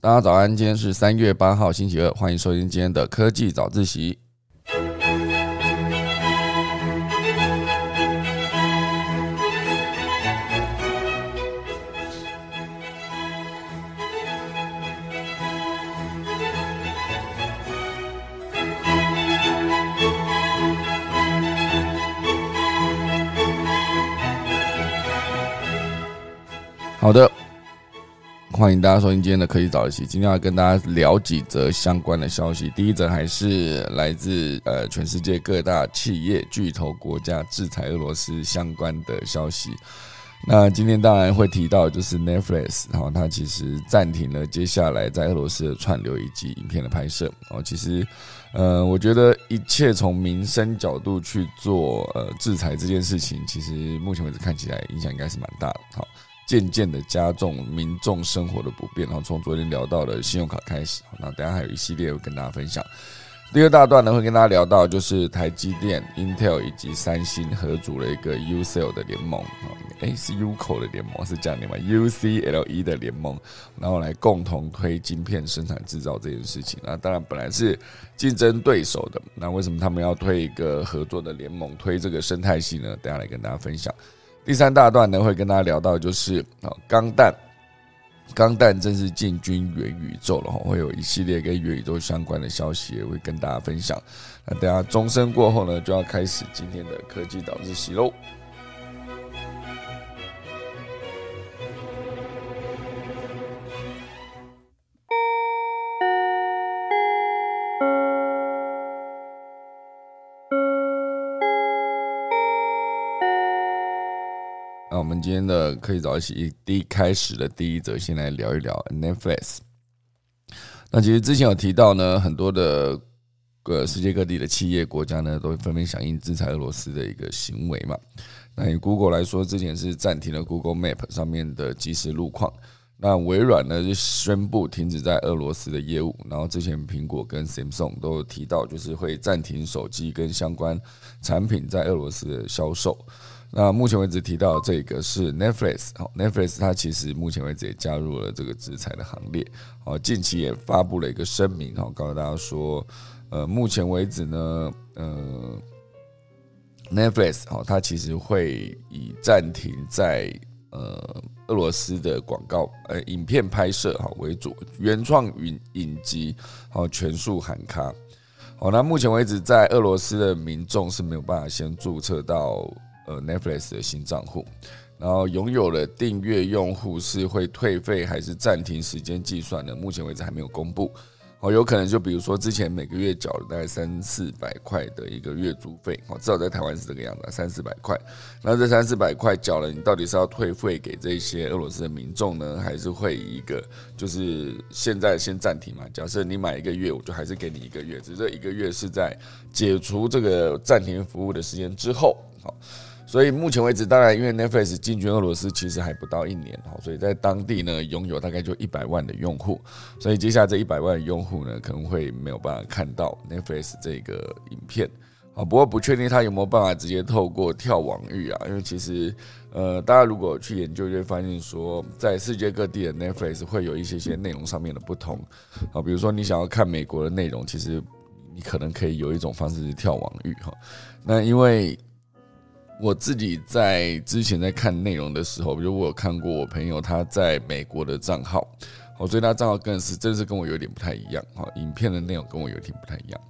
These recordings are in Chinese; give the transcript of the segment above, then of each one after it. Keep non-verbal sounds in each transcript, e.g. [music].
大家早安，今天是三月八号星期二，欢迎收听今天的科技早自习。好的，欢迎大家收听今天的科技早起。今天要跟大家聊几则相关的消息。第一则还是来自呃全世界各大企业巨头国家制裁俄罗斯相关的消息。那今天当然会提到，就是 Netflix，然后它其实暂停了接下来在俄罗斯的串流以及影片的拍摄。哦，其实呃，我觉得一切从民生角度去做呃制裁这件事情，其实目前为止看起来影响应该是蛮大的。好。渐渐的加重民众生活的不便，然后从昨天聊到的信用卡开始，那等下还有一系列会跟大家分享。第二大段呢，会跟大家聊到就是台积电、Intel 以及三星合组了一个 UCL 的联盟，诶，是 UCL 的联盟是这样的吗？UCLE 的联盟，然后来共同推晶片生产制造这件事情。那当然本来是竞争对手的，那为什么他们要推一个合作的联盟，推这个生态系呢？等下来跟大家分享。第三大段呢，会跟大家聊到，就是啊，钢弹，钢弹正式进军元宇宙了，会有一系列跟元宇宙相关的消息，也会跟大家分享。那等下钟声过后呢，就要开始今天的科技导致喜喽。我们今天的可以早一起第一开始的第一则，先来聊一聊 Netflix。那其实之前有提到呢，很多的呃世界各地的企业国家呢，都纷纷响应制裁俄罗斯的一个行为嘛。那以 Google 来说，之前是暂停了 Google Map 上面的即时路况。那微软呢就宣布停止在俄罗斯的业务。然后之前苹果跟 Samsung 都有提到，就是会暂停手机跟相关产品在俄罗斯的销售。那目前为止提到这个是 Netflix，好，Netflix 它其实目前为止也加入了这个制裁的行列，好，近期也发布了一个声明，哈，告诉大家说，呃，目前为止呢，呃，Netflix，好，它其实会以暂停在呃俄罗斯的广告呃影片拍摄哈为主，原创影影集好全数喊卡，好，那目前为止在俄罗斯的民众是没有办法先注册到。呃，Netflix 的新账户，然后拥有了订阅用户是会退费还是暂停时间计算的？目前为止还没有公布。哦，有可能就比如说之前每个月缴了大概三四百块的一个月租费，哦，至少在台湾是这个样子，三四百块。那这三四百块缴了，你到底是要退费给这些俄罗斯的民众呢，还是会一个就是现在先暂停嘛？假设你买一个月，我就还是给你一个月，只是这一个月是在解除这个暂停服务的时间之后，好。所以目前为止，当然因为 Netflix 进军俄罗斯其实还不到一年哈，所以在当地呢拥有大概就一百万的用户，所以接下来这一百万的用户呢可能会没有办法看到 Netflix 这个影片啊。不过不确定他有没有办法直接透过跳网域啊，因为其实呃大家如果去研究就会发现说，在世界各地的 Netflix 会有一些些内容上面的不同啊，比如说你想要看美国的内容，其实你可能可以有一种方式是跳网域哈。那因为我自己在之前在看内容的时候，比如我有看过我朋友他在美国的账号，我，所以他账号更是真是跟我有点不太一样，哈，影片的内容跟我有点不太一样。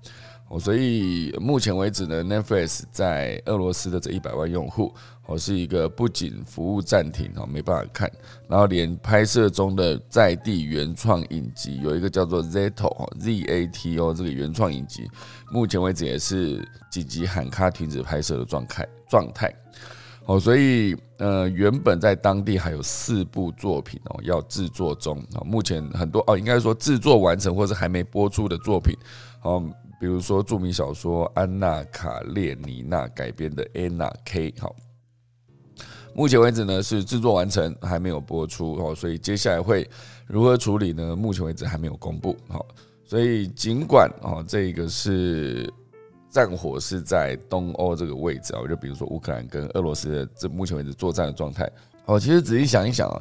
哦，所以目前为止呢，Netflix 在俄罗斯的这一百万用户，哦，是一个不仅服务暂停，哦，没办法看，然后连拍摄中的在地原创影集，有一个叫做 Zato 哈 Z A T O 这个原创影集，目前为止也是紧急喊卡停止拍摄的状态状态。哦，所以呃，原本在当地还有四部作品哦要制作中，哦，目前很多哦，应该说制作完成或者还没播出的作品，哦。比如说著名小说《安娜卡列尼娜》改编的《Anna K》好，目前为止呢是制作完成，还没有播出哦，所以接下来会如何处理呢？目前为止还没有公布好，所以尽管哦，这个是战火是在东欧这个位置啊，就比如说乌克兰跟俄罗斯的这目前为止作战的状态哦，其实仔细想一想啊。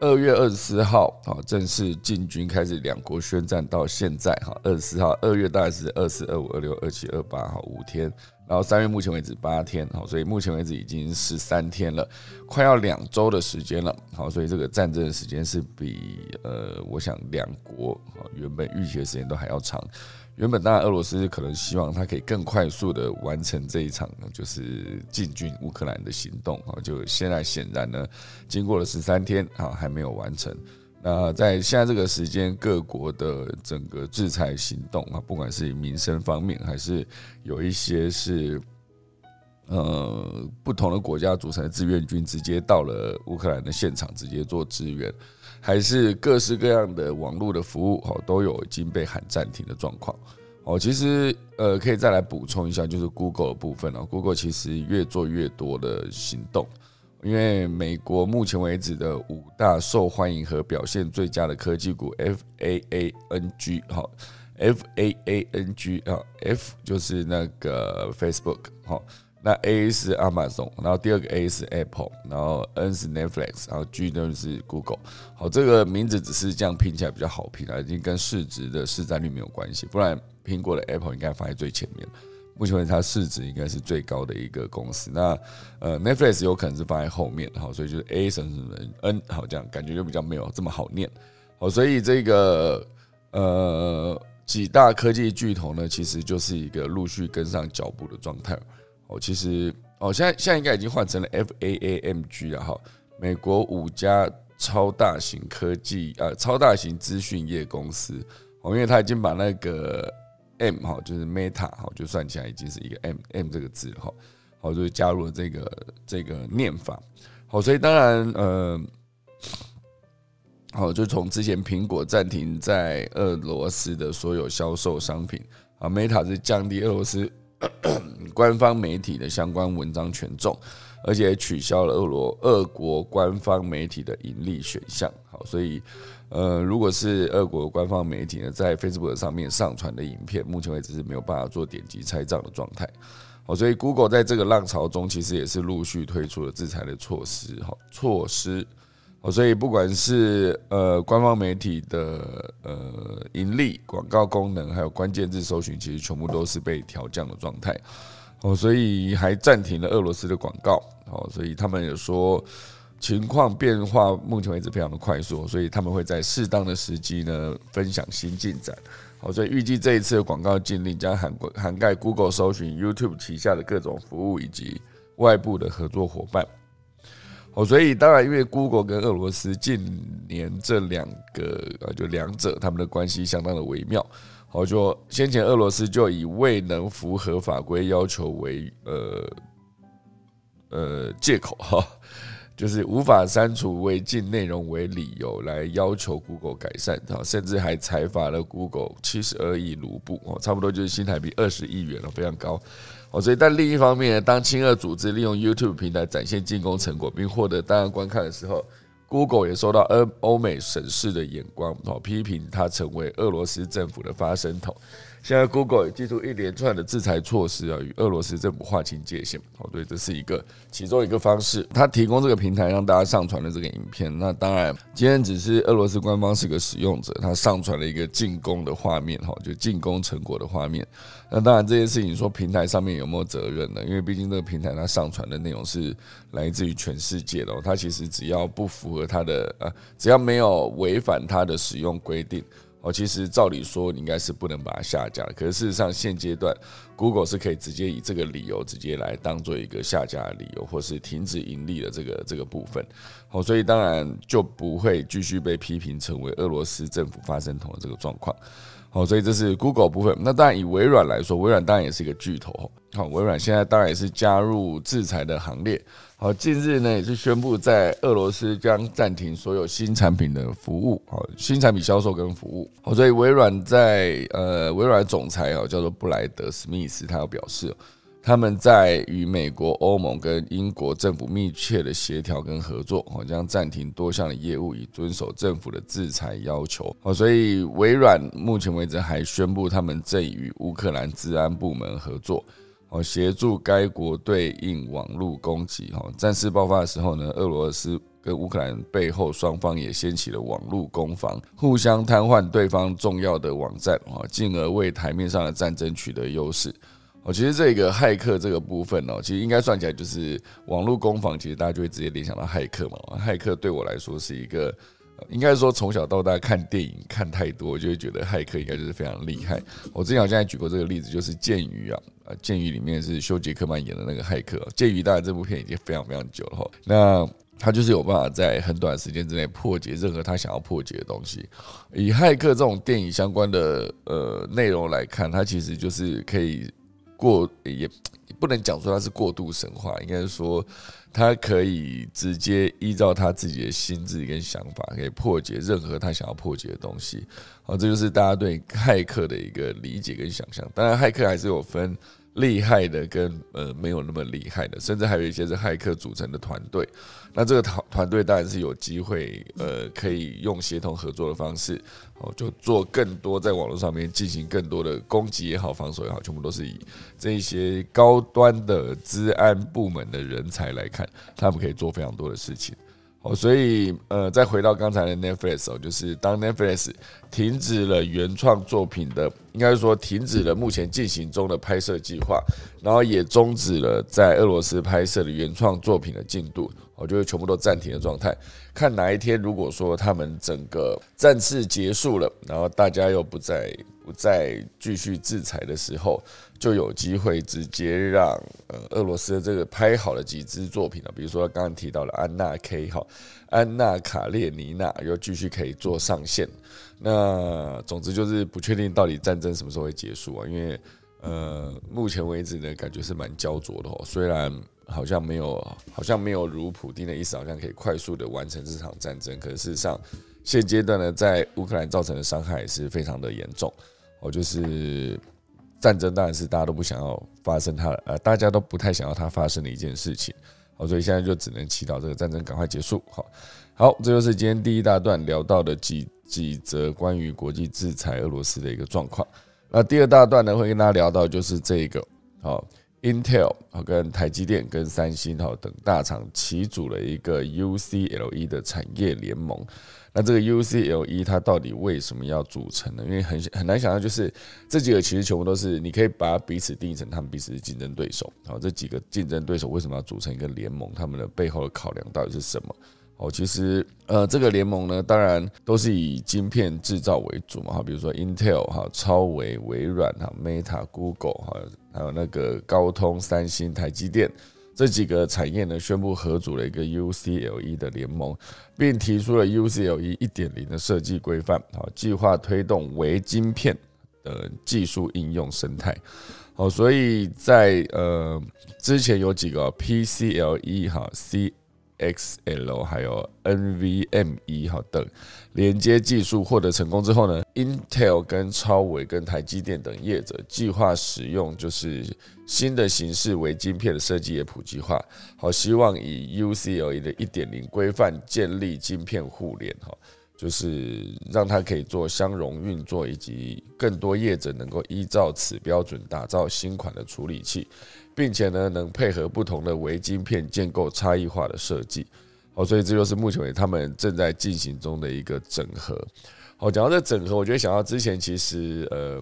二月二十四号，好，正式进军开始两国宣战到现在，哈，二十四号，二月大概是二四、二五、二六、二七、二八，哈，五天。然后三月目前为止八天，好，所以目前为止已经十三天了，快要两周的时间了，好，所以这个战争的时间是比呃，我想两国原本预期的时间都还要长。原本当然俄罗斯可能希望他可以更快速的完成这一场就是进军乌克兰的行动啊，就现在显然呢，经过了十三天啊，还没有完成。那在现在这个时间，各国的整个制裁行动啊，不管是民生方面，还是有一些是呃不同的国家组成的志愿军，直接到了乌克兰的现场直接做支援，还是各式各样的网络的服务，哈，都有已经被喊暂停的状况。哦，其实呃，可以再来补充一下，就是 Google 的部分哦，Google 其实越做越多的行动。因为美国目前为止的五大受欢迎和表现最佳的科技股，F A A N G 好，F A A N G 啊，F 就是那个 Facebook 好，那 A 是 Amazon，然后第二个 A 是 Apple，然后 N 是 Netflix，然后 G 呢是 Google。好，这个名字只是这样拼起来比较好拼啊，已经跟市值的市占率没有关系，不然苹果的 Apple 应该放在最前面。目前为止，它市值应该是最高的一个公司。那呃，Netflix 有可能是放在后面，好，所以就是 A 什么什么 N，好，这样感觉就比较没有这么好念。好，所以这个呃几大科技巨头呢，其实就是一个陆续跟上脚步的状态。哦，其实哦，现在现在应该已经换成了 F A A M G 了哈。美国五家超大型科技呃超大型资讯业公司，哦，因为它已经把那个。M 哈就是 Meta 哈，就算起来已经是一个 M M 这个字哈，好就加入了这个这个念法，好，所以当然呃，好就从之前苹果暂停在俄罗斯的所有销售商品啊，Meta 是降低俄罗斯 [clears throat] 官方媒体的相关文章权重，而且取消了俄罗俄国官方媒体的盈利选项，好，所以。呃，如果是俄国官方媒体呢，在 Facebook 上面上传的影片，目前为止是没有办法做点击拆账的状态。好，所以 Google 在这个浪潮中，其实也是陆续推出了制裁的措施。好，措施。好，所以不管是呃官方媒体的呃盈利、广告功能，还有关键字搜寻，其实全部都是被调降的状态。哦，所以还暂停了俄罗斯的广告。哦，所以他们也说。情况变化，目前为止非常的快速，所以他们会在适当的时机呢分享新进展。好，所以预计这一次的广告禁令将涵涵盖 Google 搜寻、YouTube 旗下的各种服务以及外部的合作伙伴。哦，所以当然，因为 Google 跟俄罗斯近年这两个呃，就两者他们的关系相当的微妙。好，就先前俄罗斯就以未能符合法规要求为呃呃借口哈。就是无法删除违禁内容为理由来要求 Google 改善，哈，甚至还裁罚了 Google 七十二亿卢布，哦，差不多就是新台币二十亿元了，非常高，哦，所以但另一方面，当亲俄组织利用 YouTube 平台展现进攻成果并获得大量观看的时候，Google 也受到欧欧美审视的眼光，哦，批评它成为俄罗斯政府的发声筒。现在 Google 也寄出一连串的制裁措施啊，与俄罗斯政府划清界限。哦，对，这是一个其中一个方式。它提供这个平台让大家上传的这个影片。那当然，今天只是俄罗斯官方是个使用者，他上传了一个进攻的画面，哈，就进攻成果的画面。那当然，这件事情说平台上面有没有责任呢？因为毕竟这个平台它上传的内容是来自于全世界的，它其实只要不符合它的呃，只要没有违反它的使用规定。哦，其实照理说你应该是不能把它下架，可是事实上现阶段，Google 是可以直接以这个理由直接来当做一个下架的理由，或是停止盈利的这个这个部分。好，所以当然就不会继续被批评成为俄罗斯政府发声筒的这个状况。好，所以这是 Google 部分。那当然以微软来说，微软当然也是一个巨头。好，微软现在当然也是加入制裁的行列。好，近日呢也是宣布在俄罗斯将暂停所有新产品的服务，好，新产品销售跟服务。好，所以微软在呃，微软总裁哦叫做布莱德史密斯，他要表示，他们在与美国、欧盟跟英国政府密切的协调跟合作，好，将暂停多项的业务，以遵守政府的制裁要求。好，所以微软目前为止还宣布，他们正与乌克兰治安部门合作。哦，协助该国对应网络攻击。哈，战事爆发的时候呢，俄罗斯跟乌克兰背后双方也掀起了网络攻防，互相瘫痪对方重要的网站哈，进而为台面上的战争取得优势。哦，其实这个骇客这个部分哦，其实应该算起来就是网络攻防，其实大家就会直接联想到骇客嘛。骇客对我来说是一个，应该说从小到大看电影看太多，就会觉得骇客应该就是非常厉害。我之前好像举过这个例子，就是《剑鱼》啊，啊，《剑鱼》里面是休杰克曼演的那个骇客，《剑鱼》当然这部片已经非常非常久了哈。那他就是有办法在很短时间之内破解任何他想要破解的东西。以骇客这种电影相关的呃内容来看，他其实就是可以。过也不能讲说他是过度神话，应该是说他可以直接依照他自己的心智跟想法，可以破解任何他想要破解的东西。好，这就是大家对骇客的一个理解跟想象。当然，骇客还是有分。厉害的跟呃没有那么厉害的，甚至还有一些是骇客组成的团队。那这个团团队当然是有机会，呃，可以用协同合作的方式，哦，就做更多在网络上面进行更多的攻击也好，防守也好，全部都是以这些高端的治安部门的人才来看，他们可以做非常多的事情。哦，所以呃，再回到刚才的 Netflix 哦，就是当 Netflix 停止了原创作品的，应该说停止了目前进行中的拍摄计划，然后也终止了在俄罗斯拍摄的原创作品的进度，我就会全部都暂停的状态。看哪一天，如果说他们整个战事结束了，然后大家又不再不再继续制裁的时候。就有机会直接让呃俄罗斯的这个拍好了几支作品了，比如说刚刚提到的安娜 K 哈，安娜卡列尼娜又继续可以做上线。那总之就是不确定到底战争什么时候会结束啊？因为呃目前为止呢，感觉是蛮焦灼的哦。虽然好像没有好像没有如普丁的意思，好像可以快速的完成这场战争，可是事实上现阶段呢，在乌克兰造成的伤害也是非常的严重哦，就是。战争当然是大家都不想要发生，它呃，大家都不太想要它发生的一件事情，好，所以现在就只能祈祷这个战争赶快结束。好，好，这就是今天第一大段聊到的几几则关于国际制裁俄罗斯的一个状况。那第二大段呢，会跟大家聊到就是这个，好，Intel 跟台积电跟三星好等大厂齐组了一个 UCLE 的产业联盟。那这个 UCLE 它到底为什么要组成呢？因为很很难想象，就是这几个其实全部都是你可以把彼此定义成他们彼此的竞争对手。好，这几个竞争对手为什么要组成一个联盟？他们的背后的考量到底是什么？哦，其实呃，这个联盟呢，当然都是以晶片制造为主嘛。哈，比如说 Intel 哈、超微、微软哈、Meta、Google 哈，还有那个高通、三星、台积电。这几个产业呢，宣布合组了一个 UCLE 的联盟，并提出了 UCLE 一点零的设计规范，好，计划推动微晶片的技术应用生态，好，所以在呃之前有几个 PCLE 哈 C。XL 还有 NVMe 哈等连接技术获得成功之后呢，Intel 跟超微跟台积电等业者计划使用就是新的形式为晶片的设计也普及化，好希望以 U C L A 的一点零规范建立晶片互联哈，就是让它可以做相容运作，以及更多业者能够依照此标准打造新款的处理器。并且呢，能配合不同的微晶片建构差异化的设计，好，所以这就是目前为止他们正在进行中的一个整合。好，讲到这整合，我觉得想到之前其实呃，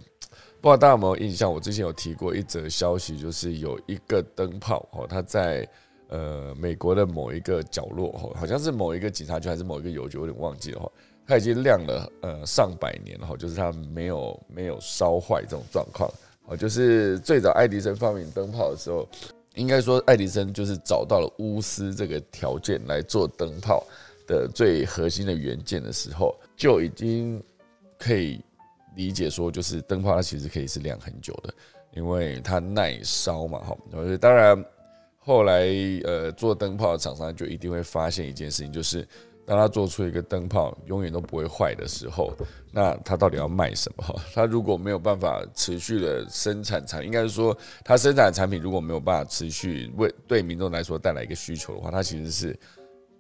不知道大家有没有印象，我之前有提过一则消息，就是有一个灯泡哦，它在呃美国的某一个角落哦，好像是某一个警察局还是某一个邮局，我有点忘记了哈，它已经亮了呃上百年了哈，就是它没有没有烧坏这种状况。哦，就是最早爱迪生发明灯泡的时候，应该说爱迪生就是找到了钨丝这个条件来做灯泡的最核心的元件的时候，就已经可以理解说，就是灯泡它其实可以是亮很久的，因为它耐烧嘛，哈。当然，后来呃做灯泡的厂商就一定会发现一件事情，就是。当他做出一个灯泡永远都不会坏的时候，那他到底要卖什么？[laughs] 他如果没有办法持续的生产产，应该是说他生产的产品如果没有办法持续为对民众来说带来一个需求的话，他其实是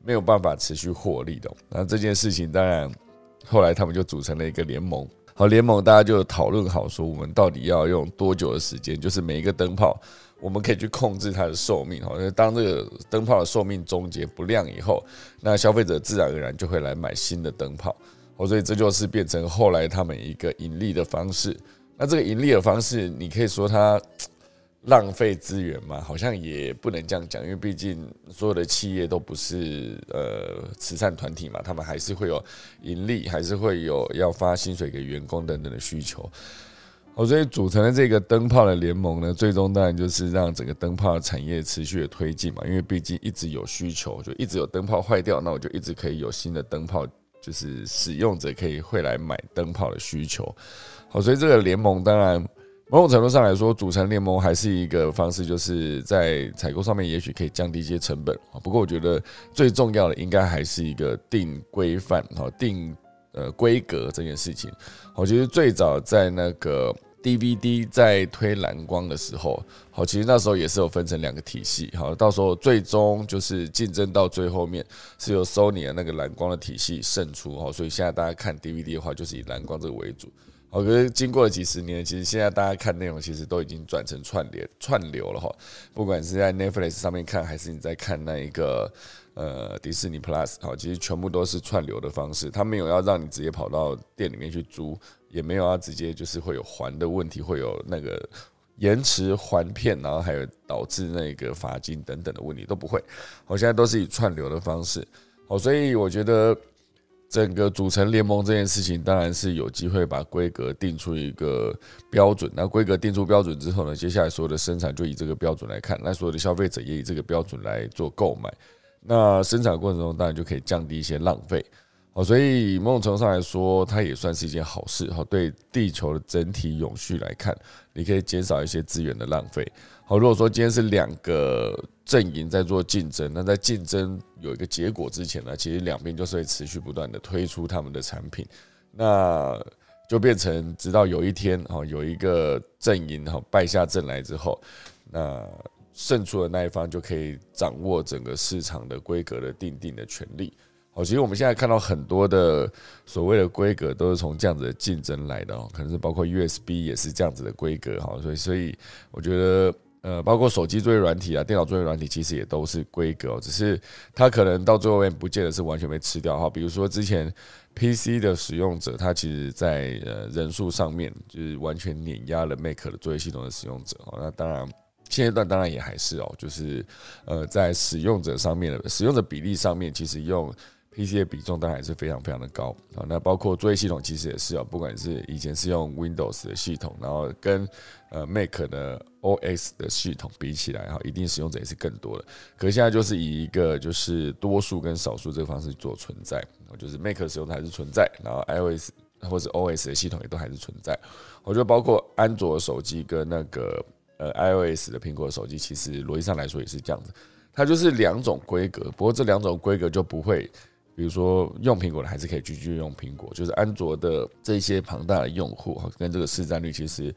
没有办法持续获利的。那这件事情当然后来他们就组成了一个联盟，好，联盟大家就讨论好说我们到底要用多久的时间，就是每一个灯泡。我们可以去控制它的寿命哈。当这个灯泡的寿命终结不亮以后，那消费者自然而然就会来买新的灯泡。哦，所以这就是变成后来他们一个盈利的方式。那这个盈利的方式，你可以说它浪费资源嘛？好像也不能这样讲，因为毕竟所有的企业都不是呃慈善团体嘛，他们还是会有盈利，还是会有要发薪水给员工等等的需求。哦，所以组成了这个灯泡的联盟呢，最终当然就是让整个灯泡产业持续的推进嘛，因为毕竟一直有需求，就一直有灯泡坏掉，那我就一直可以有新的灯泡。就是使用者可以会来买灯泡的需求，好，所以这个联盟当然某种程度上来说，组成联盟还是一个方式，就是在采购上面也许可以降低一些成本。不过我觉得最重要的应该还是一个定规范哈，定呃规格这件事情。我觉得最早在那个。DVD 在推蓝光的时候，好，其实那时候也是有分成两个体系，好，到时候最终就是竞争到最后面是由 Sony 的那个蓝光的体系胜出，哈，所以现在大家看 DVD 的话，就是以蓝光这个为主，好，可是经过了几十年，其实现在大家看内容其实都已经转成串联串流了，哈，不管是在 Netflix 上面看，还是你在看那一个呃迪士尼 Plus，好，其实全部都是串流的方式，它没有要让你直接跑到店里面去租。也没有要直接就是会有还的问题，会有那个延迟还片，然后还有导致那个罚金等等的问题都不会。我现在都是以串流的方式，好，所以我觉得整个组成联盟这件事情，当然是有机会把规格定出一个标准。那规格定出标准之后呢，接下来所有的生产就以这个标准来看，那所有的消费者也以这个标准来做购买。那生产过程中当然就可以降低一些浪费。好，所以某种程度上来说，它也算是一件好事。哈，对地球的整体永续来看，你可以减少一些资源的浪费。好，如果说今天是两个阵营在做竞争，那在竞争有一个结果之前呢，其实两边就是会持续不断的推出他们的产品，那就变成直到有一天，哈，有一个阵营哈败下阵来之后，那胜出的那一方就可以掌握整个市场的规格的定定的权利。好，其实我们现在看到很多的所谓的规格都是从这样子的竞争来的哦，可能是包括 USB 也是这样子的规格哈，所以所以我觉得呃，包括手机作业软体啊，电脑作业软体其实也都是规格，只是它可能到最后面不见得是完全被吃掉哈。比如说之前 PC 的使用者，他其实在呃人数上面就是完全碾压了 Mac 的作业系统的使用者哦，那当然现阶段当然也还是哦，就是呃在使用者上面的使用者比例上面，其实用 PC 的比重当然还是非常非常的高啊，那包括作业系统其实也是哦，不管是以前是用 Windows 的系统，然后跟呃 Mac 的 OS 的系统比起来哈，一定使用者也是更多的。可是现在就是以一个就是多数跟少数这个方式做存在，就是 Mac 使用的还是存在，然后 iOS 或者 OS 的系统也都还是存在。我觉得包括安卓手机跟那个呃 iOS 的苹果手机，其实逻辑上来说也是这样子，它就是两种规格，不过这两种规格就不会。比如说用苹果的还是可以继续用苹果，就是安卓的这些庞大的用户哈，跟这个市占率其实，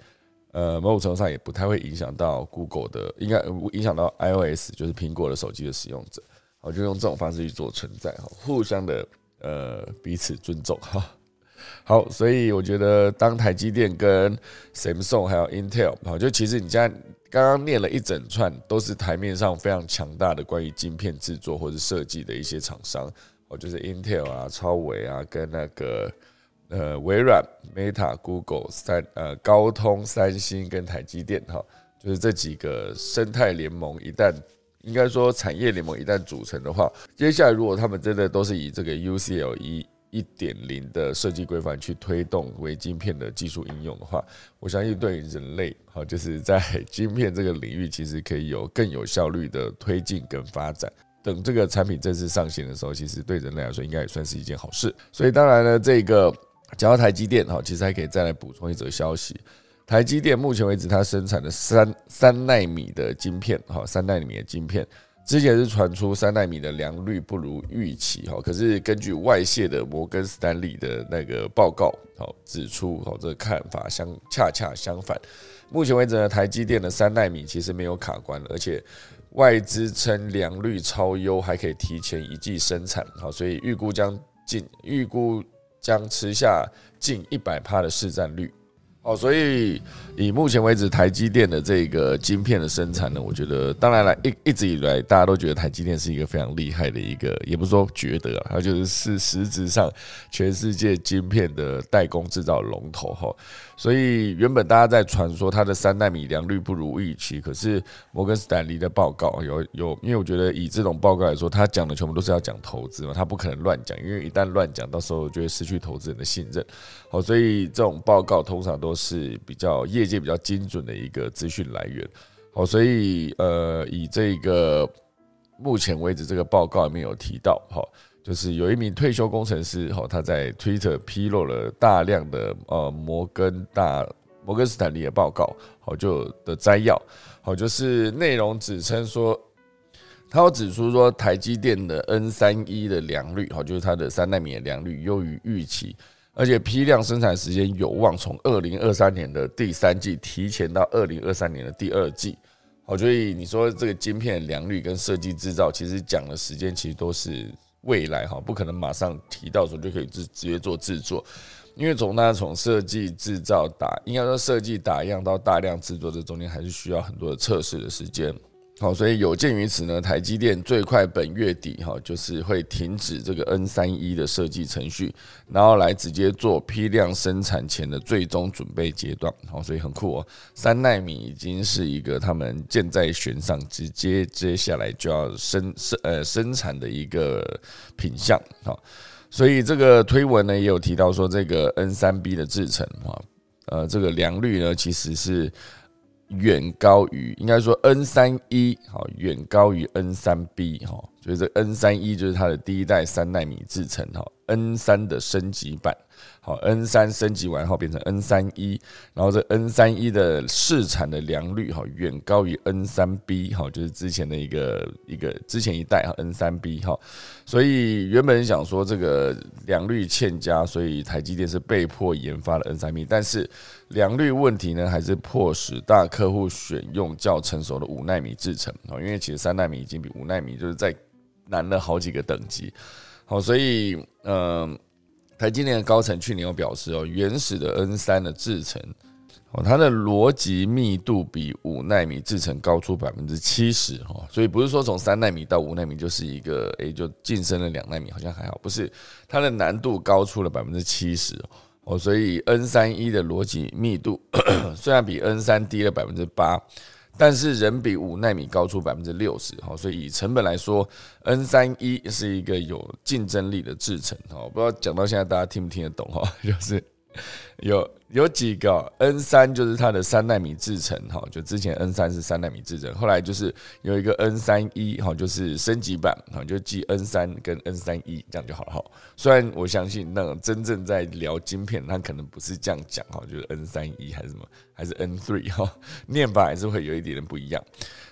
呃，某种程度上也不太会影响到 Google 的，应该影响到 iOS，就是苹果的手机的使用者，我就用这种方式去做存在哈，互相的呃彼此尊重哈。好，所以我觉得当台积电跟 Samsung 还有 Intel 好，就其实你家刚刚念了一整串，都是台面上非常强大的关于晶片制作或者设计的一些厂商。哦，就是 Intel 啊、超微啊，跟那个呃微软、Meta、Google 三呃高通、三星跟台积电哈，就是这几个生态联盟，一旦应该说产业联盟一旦组成的话，接下来如果他们真的都是以这个 UCL 一点零的设计规范去推动微晶片的技术应用的话，我相信对于人类哈，就是在 [laughs] 晶片这个领域，其实可以有更有效率的推进跟发展。等这个产品正式上线的时候，其实对人类来说应该也算是一件好事。所以当然呢，这个讲到台积电哈，其实还可以再来补充一则消息：台积电目前为止它生产的三三纳米的晶片哈，三纳米的晶片之前是传出三纳米的良率不如预期哈，可是根据外泄的摩根斯坦利的那个报告好指出，好这看法相恰恰相反。目前为止呢，台积电的三纳米其实没有卡关，而且。外资称良率超优，还可以提前一季生产，好，所以预估将近预估将吃下近一百帕的市占率，哦，所以以目前为止，台积电的这个晶片的生产呢，我觉得当然了，一一直以来大家都觉得台积电是一个非常厉害的一个，也不是说觉得啊，它就是是实质上全世界晶片的代工制造龙头哈。所以原本大家在传说它的三纳米良率不如预期，可是摩根斯坦利的报告有有，因为我觉得以这种报告来说，他讲的全部都是要讲投资嘛，他不可能乱讲，因为一旦乱讲，到时候就会失去投资人的信任。好，所以这种报告通常都是比较业界比较精准的一个资讯来源。好，所以呃，以这个目前为止这个报告里面有提到，哈。就是有一名退休工程师，哈，他在 Twitter 披露了大量的呃摩根大摩根斯坦利的报告，好就的摘要，好就是内容指称说，他有指出说台积电的 N 三一的良率，好就是它的三纳米的良率优于预期，而且批量生产时间有望从二零二三年的第三季提前到二零二三年的第二季，好，所以你说这个晶片良率跟设计制造，其实讲的时间其实都是。未来哈，不可能马上提到时候就可以直直接做制作，因为从那从设计制造打，应该说设计打样到大量制作，这中间还是需要很多的测试的时间。好，所以有鉴于此呢，台积电最快本月底哈，就是会停止这个 N 三一的设计程序，然后来直接做批量生产前的最终准备阶段。好，所以很酷哦，三纳米已经是一个他们箭在弦上，直接接下来就要生生呃生产的一个品相。好，所以这个推文呢也有提到说，这个 N 三 B 的制程啊，呃，这个良率呢其实是。远高于，应该说 N 三一好，远高于 N 三 B 哈，所以这 N 三一就是它的第一代三纳米制程哈，N 三的升级版。好，N 三升级完后变成 N 三一，然后这 N 三一的市产的良率哈远高于 N 三 B 哈，就是之前的一个一个之前一代哈 N 三 B 哈，所以原本想说这个良率欠佳，所以台积电是被迫研发了 N 三 B，但是良率问题呢，还是迫使大客户选用较成熟的五纳米制程啊，因为其实三纳米已经比五纳米就是在难了好几个等级，好，所以嗯。台积电的高层去年有表示哦，原始的 N 三的制程哦，它的逻辑密度比五纳米制程高出百分之七十哈，所以不是说从三纳米到五纳米就是一个诶就晋升了两纳米，好像还好，不是它的难度高出了百分之七十哦，所以 N 三一的逻辑密度 [coughs] 虽然比 N 三低了百分之八。但是仍比五纳米高出百分之六十，哈，所以以成本来说，N 三一是一个有竞争力的制程，哈，不知道讲到现在大家听不听得懂，哈，[laughs] 就是。[laughs] 有有几个 N 三就是它的三纳米制程哈，就之前 N 三是三纳米制程，后来就是有一个 N 三一哈，就是升级版哈，就记 N 三跟 N 三一这样就好了哈。虽然我相信那真正在聊晶片，他可能不是这样讲哈，就是 N 三一还是什么，还是 N three 哈，念法还是会有一点点不一样。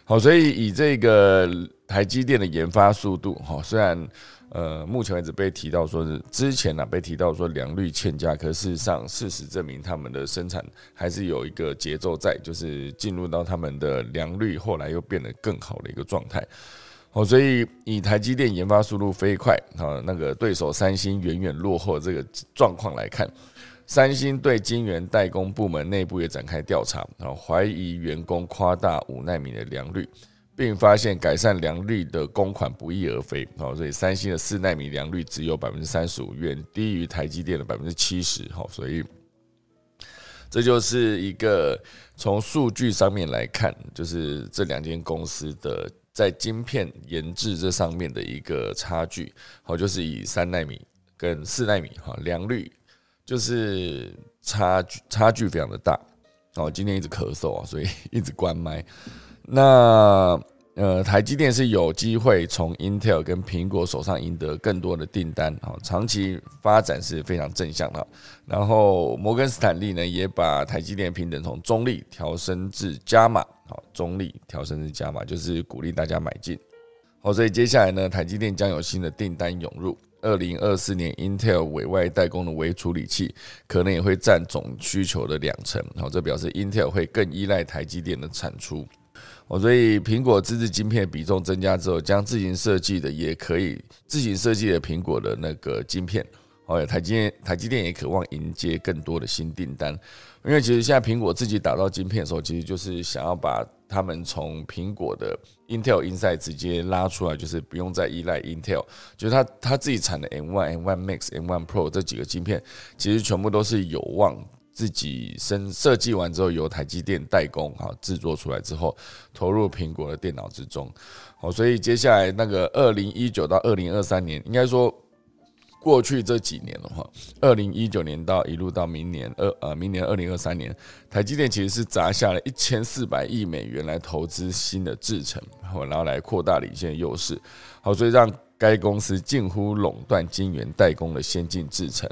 好，所以以这个台积电的研发速度哈，虽然。呃，目前为止被提到说是之前呢被提到说良率欠佳，可事实上事实证明他们的生产还是有一个节奏在，就是进入到他们的良率后来又变得更好的一个状态。哦，所以以台积电研发速度飞快啊，那个对手三星远远落后这个状况来看，三星对晶圆代工部门内部也展开调查，然后怀疑员工夸大五纳米的良率。并发现改善良率的公款不翼而飞，好，所以三星的四纳米良率只有百分之三十五，远低于台积电的百分之七十，好，所以这就是一个从数据上面来看，就是这两间公司的在晶片研制这上面的一个差距，好，就是以三纳米跟四纳米哈良率就是差距差距非常的大，哦，今天一直咳嗽啊，所以 [laughs] 一直关麦。那呃，台积电是有机会从 Intel 跟苹果手上赢得更多的订单啊，长期发展是非常正向的。然后摩根斯坦利呢，也把台积电平等从中立调升至加码，好，中立调升至加码，就是鼓励大家买进。好，所以接下来呢，台积电将有新的订单涌入。二零二四年，Intel 委外代工的微处理器可能也会占总需求的两成，好，这表示 Intel 会更依赖台积电的产出。哦，所以苹果自制晶片比重增加之后，将自行设计的也可以自行设计的苹果的那个晶片，哦，台积电台积电也渴望迎接更多的新订单，因为其实现在苹果自己打造晶片的时候，其实就是想要把他们从苹果的 Intel Inside 直接拉出来，就是不用再依赖 Intel，就是他他自己产的 M1、M1 Max、M1 Pro 这几个晶片，其实全部都是有望自己生设计完之后，由台积电代工哈制作出来之后，投入苹果的电脑之中。好，所以接下来那个二零一九到二零二三年，应该说。过去这几年的话，二零一九年到一路到明年二呃明年二零二三年，台积电其实是砸下了一千四百亿美元来投资新的制程，然后来扩大领先优势。好，所以让该公司近乎垄断晶圆代工的先进制程。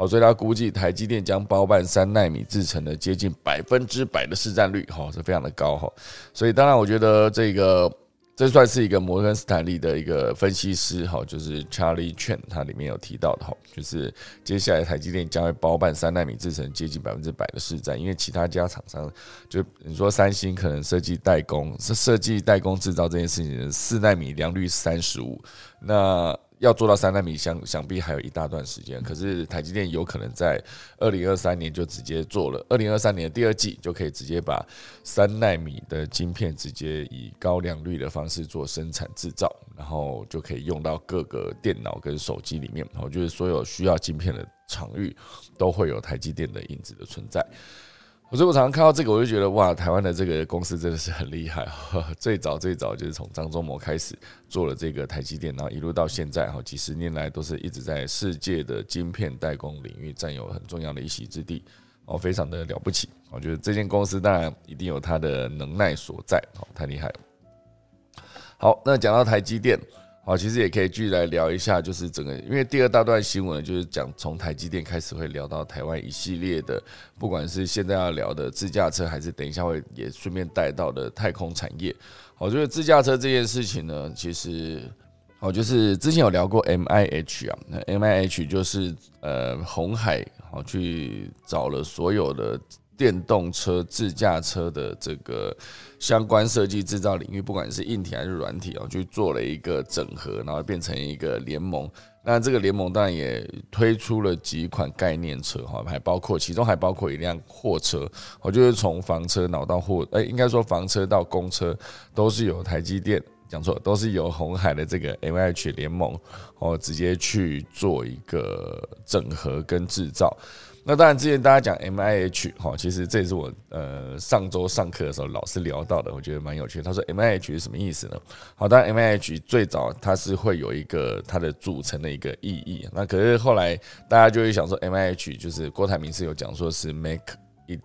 好，所以他估计台积电将包办三纳米制程的接近百分之百的市占率，哈，是非常的高哈。所以当然，我觉得这个。这算是一个摩根斯坦利的一个分析师哈，就是 Charlie Chen，他里面有提到的哈，就是接下来台积电将会包办三纳米制程接近百分之百的市占，因为其他家厂商就你说三星可能设计代工是设计代工制造这件事情，四纳米良率三十五，那。要做到三纳米，想想必还有一大段时间。可是台积电有可能在二零二三年就直接做了，二零二三年的第二季就可以直接把三纳米的晶片直接以高良率的方式做生产制造，然后就可以用到各个电脑跟手机里面。我觉得所有需要晶片的场域都会有台积电的影子的存在。所以我常常看到这个，我就觉得哇，台湾的这个公司真的是很厉害。[laughs] 最早最早就是从张忠谋开始做了这个台积电，然后一路到现在哈，几十年来都是一直在世界的晶片代工领域占有很重要的一席之地，哦，非常的了不起。我觉得这间公司当然一定有它的能耐所在，哦，太厉害了。好，那讲到台积电。好，其实也可以继续来聊一下，就是整个，因为第二大段新闻就是讲从台积电开始会聊到台湾一系列的，不管是现在要聊的自驾车，还是等一下会也顺便带到的太空产业。我觉得自驾车这件事情呢，其实，哦，就是之前有聊过 M I H 啊，那 M I H 就是呃红海好去找了所有的。电动车、自驾车的这个相关设计制造领域，不管是硬体还是软体哦，去做了一个整合，然后变成一个联盟。那这个联盟当然也推出了几款概念车哈，还包括其中还包括一辆货车，我就是从房车脑到货，哎，应该说房车到公车都是由台积电讲错，都是由红海的这个 M H 联盟哦直接去做一个整合跟制造。那当然，之前大家讲 M I H 哈，其实这也是我呃上周上课的时候老师聊到的，我觉得蛮有趣。他说 M I H 是什么意思呢？好，当然 M I H 最早它是会有一个它的组成的一个意义。那可是后来大家就会想说 M I H 就是郭台铭是有讲说是 Make it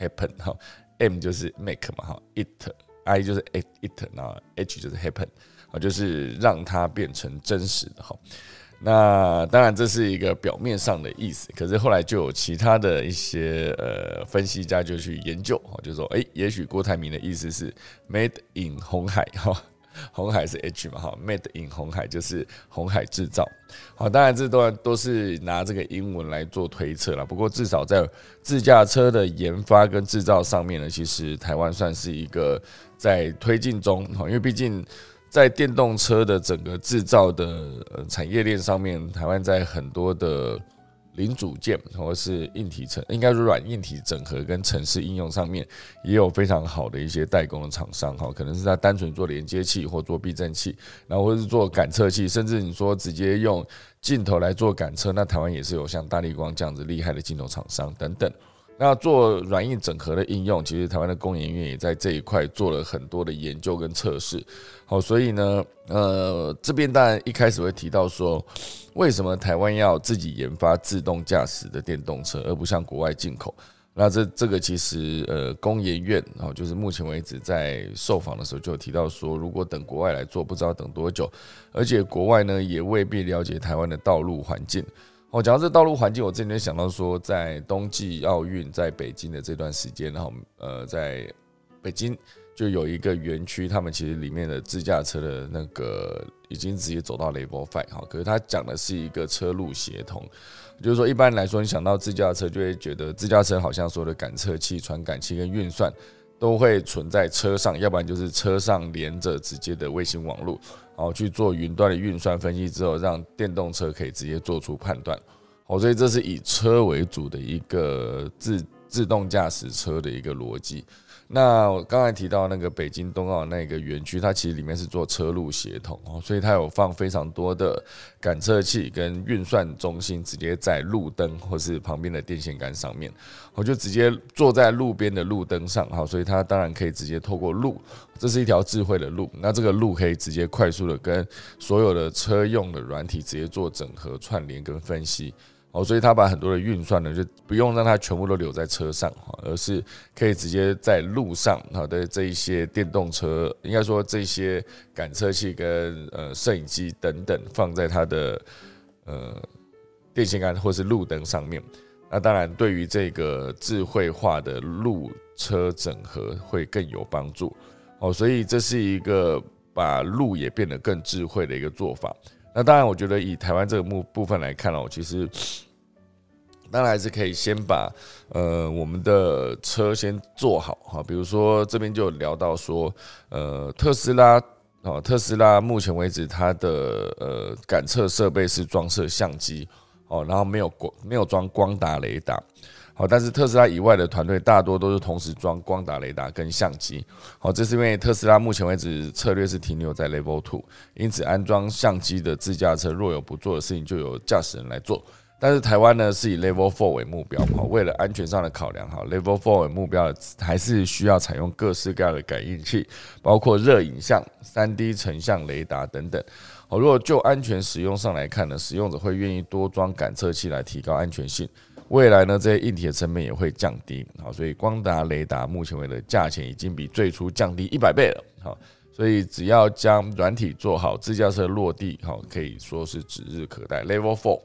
happen 哈，M 就是 Make 嘛哈，It，I 就是 It，那 H 就是 Happen，啊，就是让它变成真实的哈。那当然，这是一个表面上的意思。可是后来就有其他的一些呃分析家就去研究，就说，哎，也许郭台铭的意思是 “made in 红海”哈，[laughs] 红海是 H 嘛哈，“made in 红海”就是红海制造。好，当然这段都是拿这个英文来做推测了。不过至少在自驾车的研发跟制造上面呢，其实台湾算是一个在推进中哈，因为毕竟。在电动车的整个制造的产业链上面，台湾在很多的零组件或是硬体层，应该是软硬体整合跟城市应用上面，也有非常好的一些代工的厂商哈，可能是它单纯做连接器或做避震器，然后或是做感测器，甚至你说直接用镜头来做感测，那台湾也是有像大力光这样子厉害的镜头厂商等等。那做软硬整合的应用，其实台湾的工研院也在这一块做了很多的研究跟测试。好，所以呢，呃，这边当然一开始会提到说，为什么台湾要自己研发自动驾驶的电动车，而不向国外进口？那这这个其实，呃，工研院哦，就是目前为止在受访的时候就有提到说，如果等国外来做，不知道等多久，而且国外呢也未必了解台湾的道路环境。我讲到这道路环境，我之前想到说，在冬季奥运在北京的这段时间，然后呃，在北京就有一个园区，他们其实里面的自驾车的那个已经直接走到 Level Five 哈，可是他讲的是一个车路协同，就是说一般来说，你想到自驾车就会觉得自驾车好像所有的感测器、传感器跟运算都会存在车上，要不然就是车上连着直接的卫星网络。哦，去做云端的运算分析之后，让电动车可以直接做出判断。好，所以这是以车为主的一个自自动驾驶车的一个逻辑。那我刚才提到那个北京冬奥那个园区，它其实里面是做车路协同哦，所以它有放非常多的感测器跟运算中心，直接在路灯或是旁边的电线杆上面，我就直接坐在路边的路灯上哈，所以它当然可以直接透过路，这是一条智慧的路，那这个路可以直接快速的跟所有的车用的软体直接做整合串联跟分析。哦，所以他把很多的运算呢，就不用让它全部都留在车上哈，而是可以直接在路上好的这一些电动车，应该说这些感测器跟呃摄影机等等放在它的呃电线杆或是路灯上面。那当然，对于这个智慧化的路车整合会更有帮助。哦，所以这是一个把路也变得更智慧的一个做法。那当然，我觉得以台湾这个目部分来看哦，其实。当然还是可以先把呃我们的车先做好哈，比如说这边就聊到说，呃特斯拉哦特斯拉目前为止它的呃感测设备是装设相机哦，然后没有光没有装光达雷达，好，但是特斯拉以外的团队大多都是同时装光达雷达跟相机，好，这是因为特斯拉目前为止策略是停留在 Level Two，因此安装相机的自驾车若有不做的事情，就由驾驶人来做。但是台湾呢是以 Level Four 为目标哈，为了安全上的考量哈，Level Four 为目标还是需要采用各式各样的感应器，包括热影像、三 D 成像雷达等等。好，如果就安全使用上来看呢，使用者会愿意多装感测器来提高安全性。未来呢，这些硬体的成本也会降低。好，所以光达雷达目前为止价钱已经比最初降低一百倍了。好，所以只要将软体做好，自驾车落地好，可以说是指日可待。Level Four。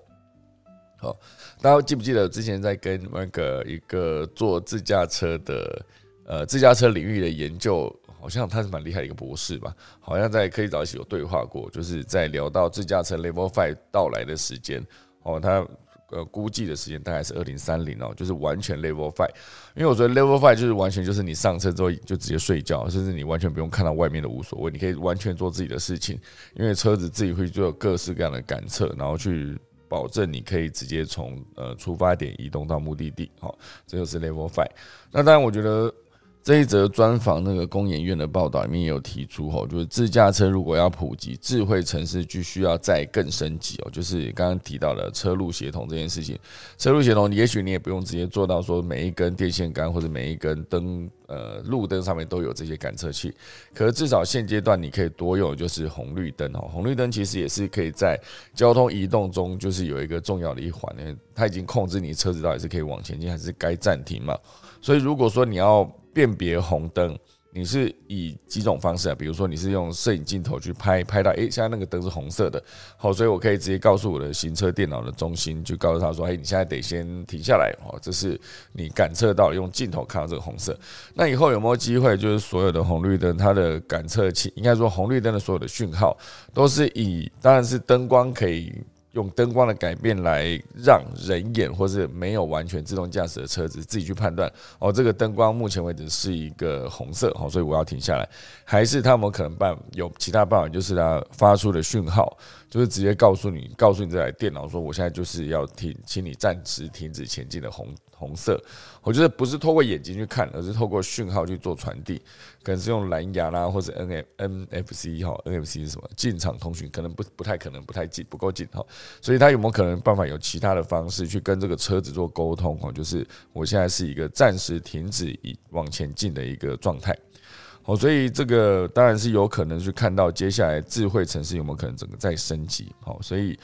好，大家记不记得之前在跟那个一个做自驾车的呃自驾车领域的研究，好像他是蛮厉害的一个博士吧？好像在科技早起有对话过，就是在聊到自驾车 Level Five 到来的时间哦，他呃估计的时间大概是二零三零哦，就是完全 Level Five。因为我觉得 Level Five 就是完全就是你上车之后就直接睡觉，甚至你完全不用看到外面的无所谓，你可以完全做自己的事情，因为车子自己会做各式各样的感测，然后去。保证你可以直接从呃出发点移动到目的地，好，这就是 Level Five。那当然，我觉得。这一则专访那个工研院的报道里面也有提出吼，就是自驾车如果要普及，智慧城市就需要再更升级哦。就是刚刚提到的车路协同这件事情，车路协同，也许你也不用直接做到说每一根电线杆或者每一根灯呃路灯上面都有这些感测器，可是至少现阶段你可以多用就是红绿灯哦。红绿灯其实也是可以在交通移动中就是有一个重要的一环，因为它已经控制你车子到底是可以往前进还是该暂停嘛。所以如果说你要辨别红灯，你是以几种方式啊？比如说你是用摄影镜头去拍，拍到诶，现在那个灯是红色的，好，所以我可以直接告诉我的行车电脑的中心，就告诉他说，诶，你现在得先停下来，哦，这是你感测到用镜头看到这个红色。那以后有没有机会，就是所有的红绿灯它的感测器，应该说红绿灯的所有的讯号，都是以，当然是灯光可以。用灯光的改变来让人眼或是没有完全自动驾驶的车子自己去判断哦，这个灯光目前为止是一个红色，好，所以我要停下来。还是他们可能办有其他办法，就是它发出的讯号，就是直接告诉你，告诉你这台电脑说，我现在就是要停，请你暂时停止前进的红。红色，我觉得不是透过眼睛去看，而是透过讯号去做传递，可能是用蓝牙啦，或者 N F N F C 哈，N F C 是什么？进场通讯，可能不不太可能，不太近，不够近哈。所以它有没有可能办法有其他的方式去跟这个车子做沟通？哈，就是我现在是一个暂时停止以往前进的一个状态。好，所以这个当然是有可能去看到接下来智慧城市有没有可能整个再升级。好，所以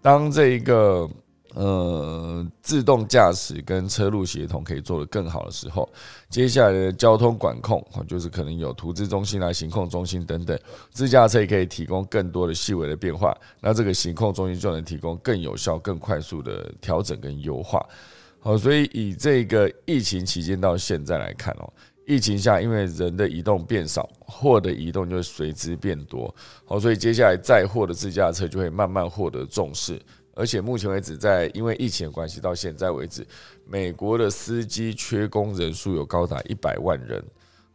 当这一个。呃，自动驾驶跟车路协同可以做得更好的时候，接下来的交通管控就是可能有图资中心啊、行控中心等等，自驾车也可以提供更多的细微的变化，那这个行控中心就能提供更有效、更快速的调整跟优化。好，所以以这个疫情期间到现在来看哦，疫情下因为人的移动变少，货的移动就随之变多，好，所以接下来载货的自驾车就会慢慢获得重视。而且目前为止，在因为疫情的关系，到现在为止，美国的司机缺工人数有高达一百万人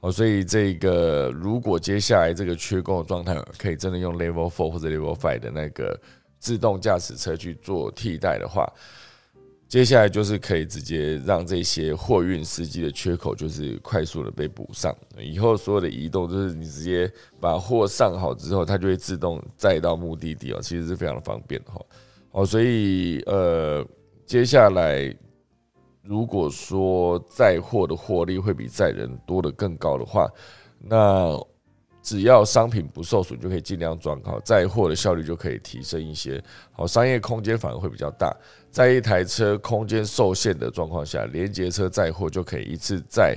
哦，所以这个如果接下来这个缺工的状态，可以真的用 Level Four 或者 Level Five 的那个自动驾驶车去做替代的话，接下来就是可以直接让这些货运司机的缺口就是快速的被补上，以后所有的移动就是你直接把货上好之后，它就会自动载到目的地哦，其实是非常的方便哈。哦，所以呃，接下来如果说载货的获利会比载人多的更高的话，那。只要商品不受损，就可以尽量装好，载货的效率就可以提升一些。好，商业空间反而会比较大。在一台车空间受限的状况下，连接车载货就可以一次载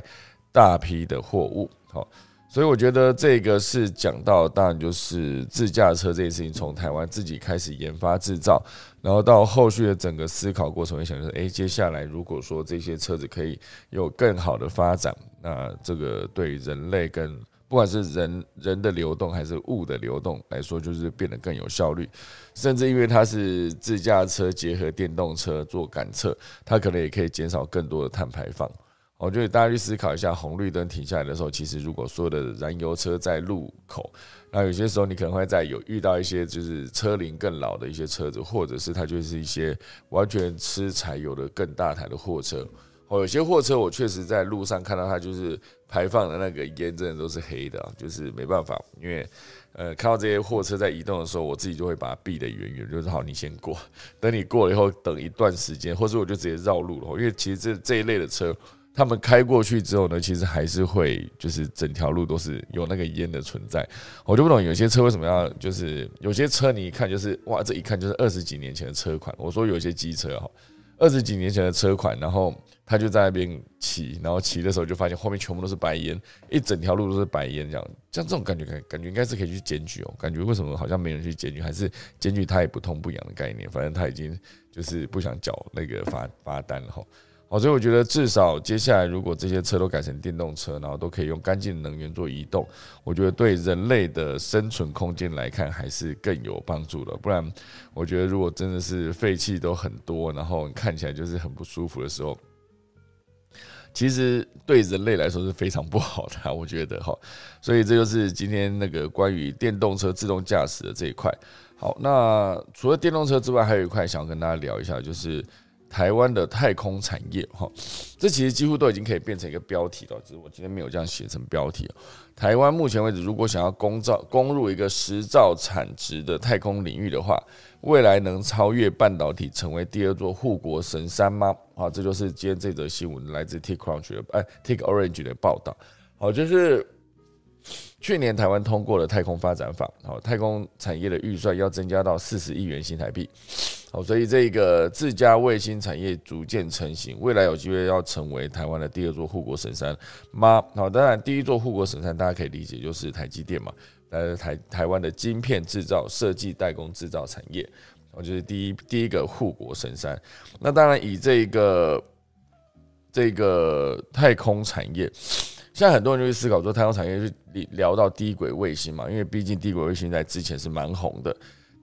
大批的货物。好，所以我觉得这个是讲到，当然就是自驾车这件事情，从台湾自己开始研发制造，然后到后续的整个思考过程，会想说，诶，接下来如果说这些车子可以有更好的发展，那这个对人类跟不管是人人的流动还是物的流动来说，就是变得更有效率。甚至因为它是自驾车结合电动车做感测，它可能也可以减少更多的碳排放。我觉得大家去思考一下，红绿灯停下来的时候，其实如果所有的燃油车在路口，那有些时候你可能会在有遇到一些就是车龄更老的一些车子，或者是它就是一些完全吃柴油的更大台的货车。哦，有些货车我确实在路上看到它就是排放的那个烟，真的都是黑的，就是没办法，因为呃看到这些货车在移动的时候，我自己就会把它避得远远，就是好你先过，等你过了以后，等一段时间，或者我就直接绕路了，因为其实这这一类的车，他们开过去之后呢，其实还是会就是整条路都是有那个烟的存在，我就不懂有些车为什么要就是有些车你一看就是哇，这一看就是二十几年前的车款，我说有些机车哈。二十几年前的车款，然后他就在那边骑，然后骑的时候就发现后面全部都是白烟，一整条路都是白烟，这样像这种感觉，感感觉应该是可以去检举哦。感觉为什么好像没人去检举，还是检举他也不痛不痒的概念，反正他已经就是不想缴那个罚罚单了哈。好，所以我觉得至少接下来，如果这些车都改成电动车，然后都可以用干净能源做移动，我觉得对人类的生存空间来看还是更有帮助的。不然，我觉得如果真的是废气都很多，然后看起来就是很不舒服的时候，其实对人类来说是非常不好的。我觉得哈，所以这就是今天那个关于电动车自动驾驶的这一块。好，那除了电动车之外，还有一块想要跟大家聊一下，就是。台湾的太空产业，哈，这其实几乎都已经可以变成一个标题了，只是我今天没有这样写成标题。台湾目前为止，如果想要攻造攻入一个十兆产值的太空领域的话，未来能超越半导体，成为第二座护国神山吗？好，这就是今天这则新闻来自 TechCrunch 的哎 TechOrange 的报道。好，就是。去年台湾通过了太空发展法，好，太空产业的预算要增加到四十亿元新台币，好，所以这个自家卫星产业逐渐成型，未来有机会要成为台湾的第二座护国神山吗？好，当然第一座护国神山大家可以理解就是台积电嘛，呃，台台湾的晶片制造、设计、代工、制造产业，我就是第一第一个护国神山。那当然以这个这个太空产业。现在很多人就去思考说，太空产业是聊到低轨卫星嘛？因为毕竟低轨卫星在之前是蛮红的。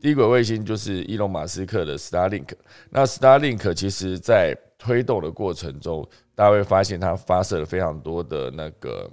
低轨卫星就是伊隆马斯克的 Starlink。那 Starlink 其实在推动的过程中，大家会发现它发射了非常多的那个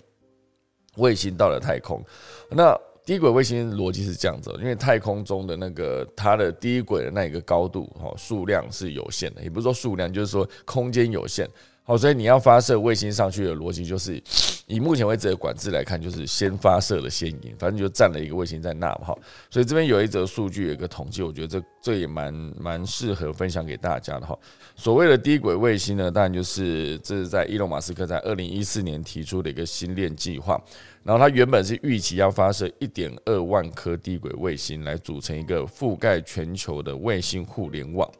卫星到了太空。那低轨卫星逻辑是这样子，因为太空中的那个它的低轨的那一个高度哈数量是有限的，也不是说数量，就是说空间有限。好，所以你要发射卫星上去的逻辑就是，以目前为止的管制来看，就是先发射了先赢，反正就占了一个卫星在那嘛。哈，所以这边有一则数据，有一个统计，我觉得这这也蛮蛮适合分享给大家的哈。所谓的低轨卫星呢，当然就是这是在伊隆马斯克在二零一四年提出的一个星链计划，然后他原本是预期要发射一点二万颗低轨卫星来组成一个覆盖全球的卫星互联网。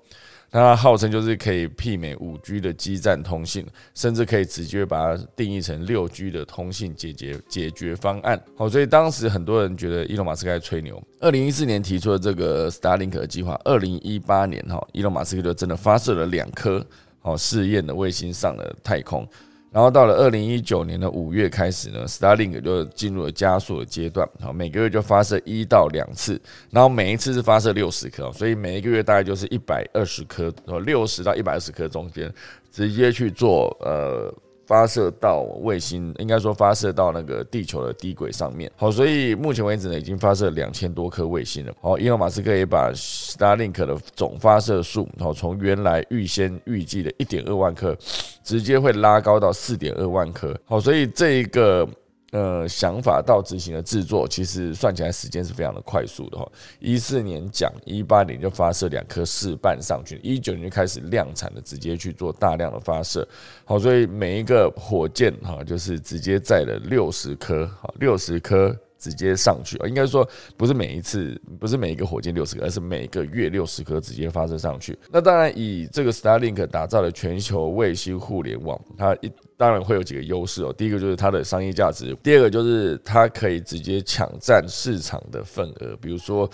那它号称就是可以媲美五 G 的基站通信，甚至可以直接把它定义成六 G 的通信解决解决方案。好，所以当时很多人觉得伊隆马斯克在吹牛。二零一四年提出的这个 Starlink 的计划，二零一八年哈，伊隆马斯克就真的发射了两颗好试验的卫星上了太空。然后到了二零一九年的五月开始呢，Starlink 就进入了加速的阶段，好，每个月就发射一到两次，然后每一次是发射六十颗，所以每一个月大概就是一百二十颗，呃，六十到一百二十颗中间直接去做呃发射到卫星，应该说发射到那个地球的低轨上面。好，所以目前为止呢，已经发射两千多颗卫星了。好，伊隆马斯克也把 Starlink 的总发射数，好，从原来预先预计的一点二万颗，直接会拉高到四点二万颗。好，所以这一个。呃，想法到执行的制作，其实算起来时间是非常的快速的哈。一四年讲，一八年就发射两颗试半上去，一九年就开始量产的，直接去做大量的发射。好，所以每一个火箭哈，就是直接载了六十颗，好，六十颗。直接上去啊，应该说不是每一次，不是每一个火箭六十颗，而是每个月六十颗直接发射上去。那当然，以这个 Starlink 打造的全球卫星互联网，它一当然会有几个优势哦。第一个就是它的商业价值，第二个就是它可以直接抢占市场的份额，比如说。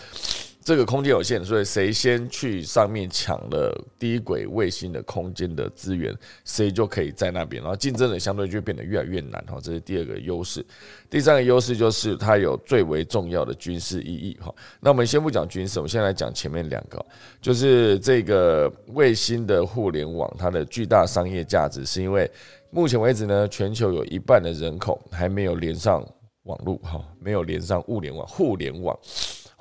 这个空间有限，所以谁先去上面抢了低轨卫星的空间的资源，谁就可以在那边，然后竞争的相对就变得越来越难哈。这是第二个优势。第三个优势就是它有最为重要的军事意义哈。那我们先不讲军事，我们先来讲前面两个，就是这个卫星的互联网，它的巨大商业价值，是因为目前为止呢，全球有一半的人口还没有连上网络哈，没有连上物联网、互联网。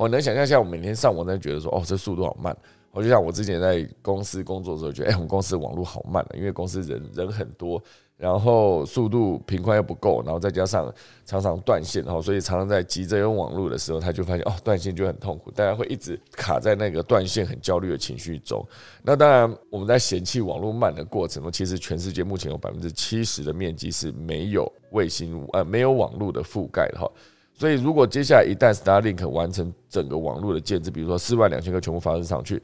我能想象一下，我每天上网在觉得说，哦，这速度好慢。我就像我之前在公司工作的时候，觉得，哎，我们公司网络好慢了，因为公司人人很多，然后速度频宽又不够，然后再加上常常断线，然后所以常常在急着用网络的时候，他就发现，哦，断线就很痛苦，大家会一直卡在那个断线很焦虑的情绪中。那当然，我们在嫌弃网络慢的过程中，其实全世界目前有百分之七十的面积是没有卫星呃没有网络的覆盖的哈。所以，如果接下来一旦 Starlink 完成整个网络的建制，比如说四万两千个全部发射上去，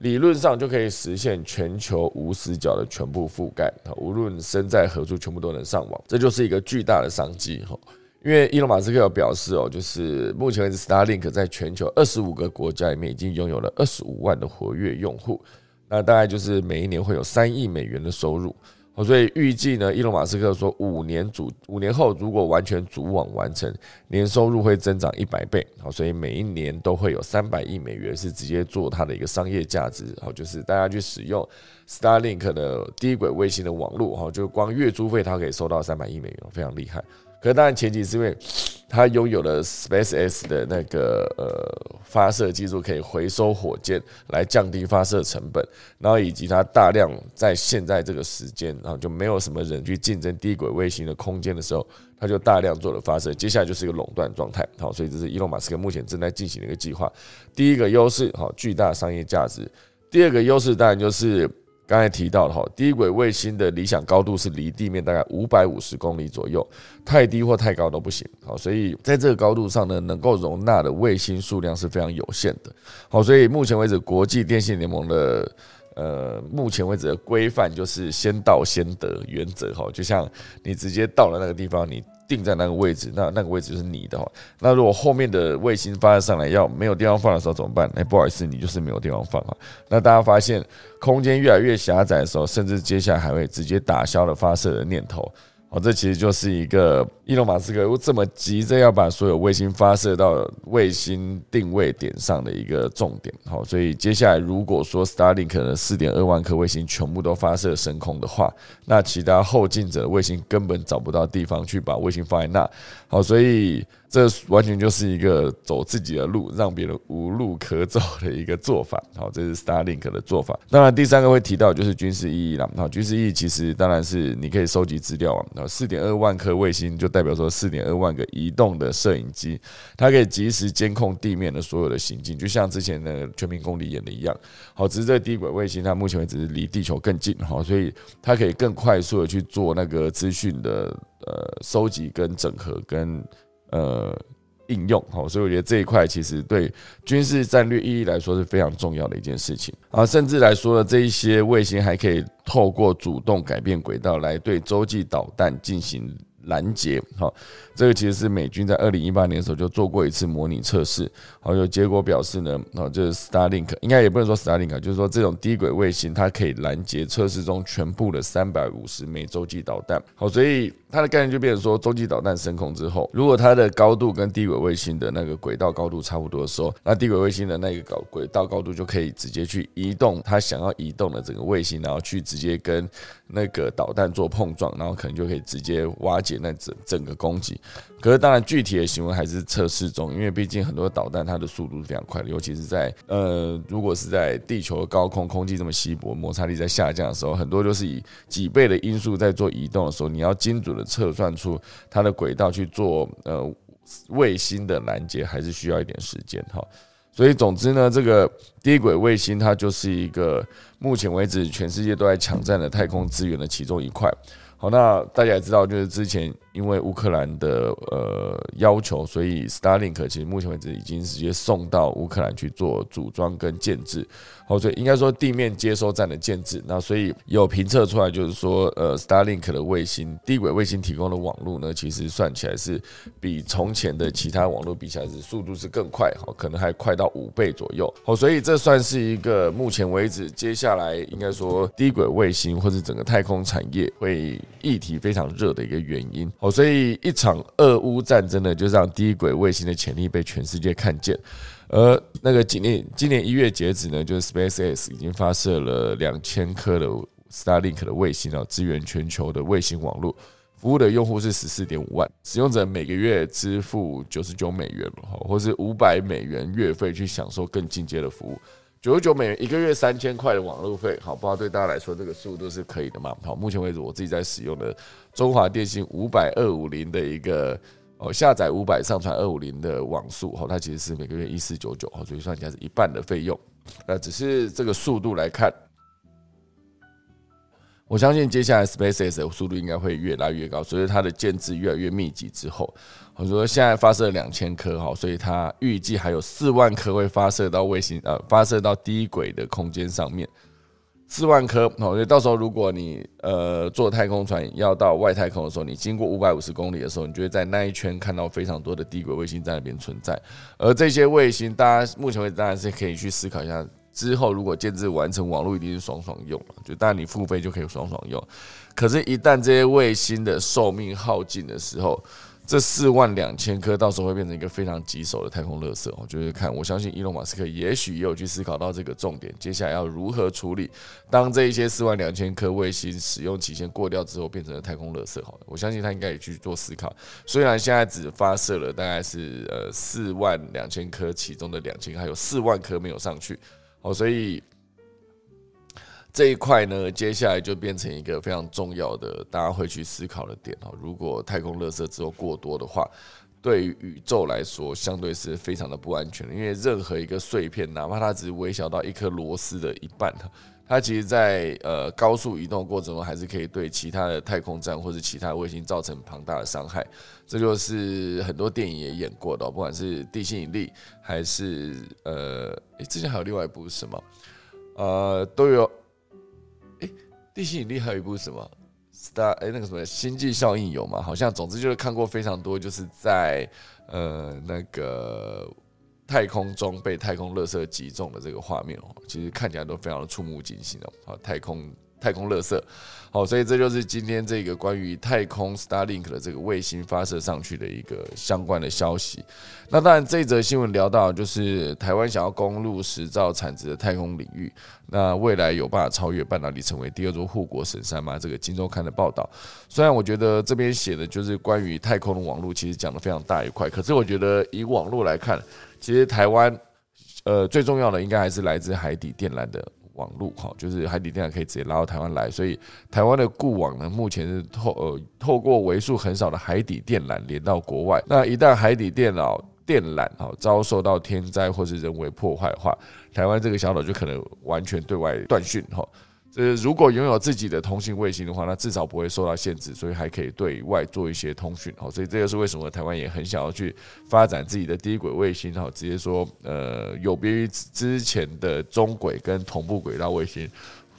理论上就可以实现全球无死角的全部覆盖，无论身在何处，全部都能上网，这就是一个巨大的商机哈。因为伊隆马斯克有表示哦，就是目前为止，Starlink 在全球二十五个国家里面已经拥有了二十五万的活跃用户，那大概就是每一年会有三亿美元的收入。好，所以预计呢，伊隆马斯克说，五年组五年后如果完全组网完成，年收入会增长一百倍。好，所以每一年都会有三百亿美元是直接做它的一个商业价值。好，就是大家去使用 Starlink 的低轨卫星的网络，哈，就光月租费它可以收到三百亿美元，非常厉害。可是当然前提是因为 [sniffs] 它拥有了 SpaceX 的那个呃发射技术，可以回收火箭来降低发射成本，然后以及它大量在现在这个时间，然后就没有什么人去竞争低轨卫星的空间的时候，它就大量做了发射。接下来就是一个垄断状态，好，所以这是伊隆马斯克目前正在进行的一个计划。第一个优势，好，巨大商业价值；第二个优势当然就是。刚才提到了哈，低轨卫星的理想高度是离地面大概五百五十公里左右，太低或太高都不行。好，所以在这个高度上呢，能够容纳的卫星数量是非常有限的。好，所以目前为止，国际电信联盟的呃，目前为止的规范就是先到先得原则。哈，就像你直接到了那个地方，你。定在那个位置，那那个位置就是你的哈。那如果后面的卫星发射上来要没有地方放的时候怎么办？哎，不好意思，你就是没有地方放啊。那大家发现空间越来越狭窄的时候，甚至接下来还会直接打消了发射的念头。哦，这其实就是一个伊隆马斯克这么急着要把所有卫星发射到卫星定位点上的一个重点。好，所以接下来如果说 Starlink 可能四点二万颗卫星全部都发射升空的话，那其他后进者卫星根本找不到地方去把卫星放在那。好，所以。这完全就是一个走自己的路，让别人无路可走的一个做法。好，这是 Starlink 的做法。当然，第三个会提到就是军事意义了。好，军事意义其实当然是你可以收集资料啊。那四点二万颗卫星就代表说四点二万个移动的摄影机，它可以及时监控地面的所有的行径，就像之前的全民公敌演的一样。好，只是这个低轨卫星它目前为止离地球更近，好，所以它可以更快速的去做那个资讯的呃收集跟整合跟。呃，应用好，所以我觉得这一块其实对军事战略意义来说是非常重要的一件事情啊。甚至来说呢，这一些卫星还可以透过主动改变轨道来对洲际导弹进行拦截。好，这个其实是美军在二零一八年的时候就做过一次模拟测试。好，有结果表示呢，哦，就是 Starlink 应该也不能说 Starlink，就是说这种低轨卫星它可以拦截测试中全部的三百五十枚洲际导弹。好，所以它的概念就变成说，洲际导弹升空之后，如果它的高度跟低轨卫星的那个轨道高度差不多的时候，那低轨卫星的那个高轨道高度就可以直接去移动它想要移动的整个卫星，然后去直接跟那个导弹做碰撞，然后可能就可以直接瓦解那整整个攻击。可是当然具体的行为还是测试中，因为毕竟很多导弹它的速度是非常快的，尤其是在呃如果是在地球的高空空气这么稀薄，摩擦力在下降的时候，很多就是以几倍的因素在做移动的时候，你要精准的测算出它的轨道去做呃卫星的拦截，还是需要一点时间哈。所以总之呢，这个低轨卫星它就是一个目前为止全世界都在抢占的太空资源的其中一块。好，那大家也知道，就是之前因为乌克兰的呃要求，所以 Starlink 其实目前为止已经直接送到乌克兰去做组装跟建制。好，所以应该说地面接收站的建制。那所以有评测出来，就是说呃 Starlink 的卫星低轨卫星提供的网络呢，其实算起来是比从前的其他网络比起来是速度是更快，好，可能还快到五倍左右。好，所以这算是一个目前为止接下来应该说低轨卫星或者整个太空产业会。议题非常热的一个原因哦，所以一场俄乌战争呢，就让低轨卫星的潜力被全世界看见。而那个今年今年一月截止呢，就是 SpaceX 已经发射了两千颗的 Starlink 的卫星啊，支援全球的卫星网络服务的用户是十四点五万，使用者每个月支付九十九美元或是五百美元月费去享受更进阶的服务。九十九美元一个月三千块的网络费，好，不知道对大家来说这个速度是可以的吗？好，目前为止我自己在使用的中华电信五百二五零的一个哦，下载五百上传二五零的网速，好，它其实是每个月一四九九，好，所以算起来是一半的费用。那只是这个速度来看。我相信接下来 SpaceX 的速度应该会越来越高，随着它的建制越来越密集之后，我说现在发射两千颗哈，所以它预计还有四万颗会发射到卫星呃，发射到低轨的空间上面，四万颗，所以到时候如果你呃坐太空船要到外太空的时候，你经过五百五十公里的时候，你就会在那一圈看到非常多的低轨卫星在那边存在，而这些卫星，大家目前为止当然是可以去思考一下。之后，如果建制完成，网络一定是爽爽用了。就当然你付费就可以爽爽用，可是，一旦这些卫星的寿命耗尽的时候，这四万两千颗到时候会变成一个非常棘手的太空垃圾。我就是看，我相信伊隆马斯克也许也有去思考到这个重点，接下来要如何处理。当这一些四万两千颗卫星使用期限过掉之后，变成了太空垃圾。好了，我相信他应该也去做思考。虽然现在只发射了大概是呃四万两千颗，其中的两千还有四万颗没有上去。哦，所以这一块呢，接下来就变成一个非常重要的，大家会去思考的点哦。如果太空垃圾之后过多的话，对于宇宙来说，相对是非常的不安全的。因为任何一个碎片，哪怕它只是微小到一颗螺丝的一半，它其实，在呃高速移动过程中，还是可以对其他的太空站或者其他卫星造成庞大的伤害。这就是很多电影也演过的，不管是地心引力，还是呃，诶，之前还有另外一部是什么？呃，都有。地心引力还有一部什么？Star，哎，那个什么星际效应有吗？好像，总之就是看过非常多，就是在呃那个太空中被太空垃圾击中的这个画面哦，其实看起来都非常的触目惊心哦。好，太空。太空垃圾，好，所以这就是今天这个关于太空 Starlink 的这个卫星发射上去的一个相关的消息。那当然，这则新闻聊到就是台湾想要攻入十兆产值的太空领域，那未来有办法超越半导体成为第二座护国神山吗？这个《金周刊》的报道，虽然我觉得这边写的就是关于太空的网络，其实讲的非常大一块，可是我觉得以网络来看，其实台湾呃最重要的应该还是来自海底电缆的。网路哈，就是海底电缆可以直接拉到台湾来，所以台湾的固网呢，目前是透呃透过为数很少的海底电缆连到国外。那一旦海底电脑电缆哈遭受到天灾或是人为破坏的话，台湾这个小岛就可能完全对外断讯哈。这如果拥有自己的通信卫星的话，那至少不会受到限制，所以还可以对外做一些通讯。哦，所以这就是为什么台湾也很想要去发展自己的低轨卫星。好，直接说，呃，有别于之前的中轨跟同步轨道卫星，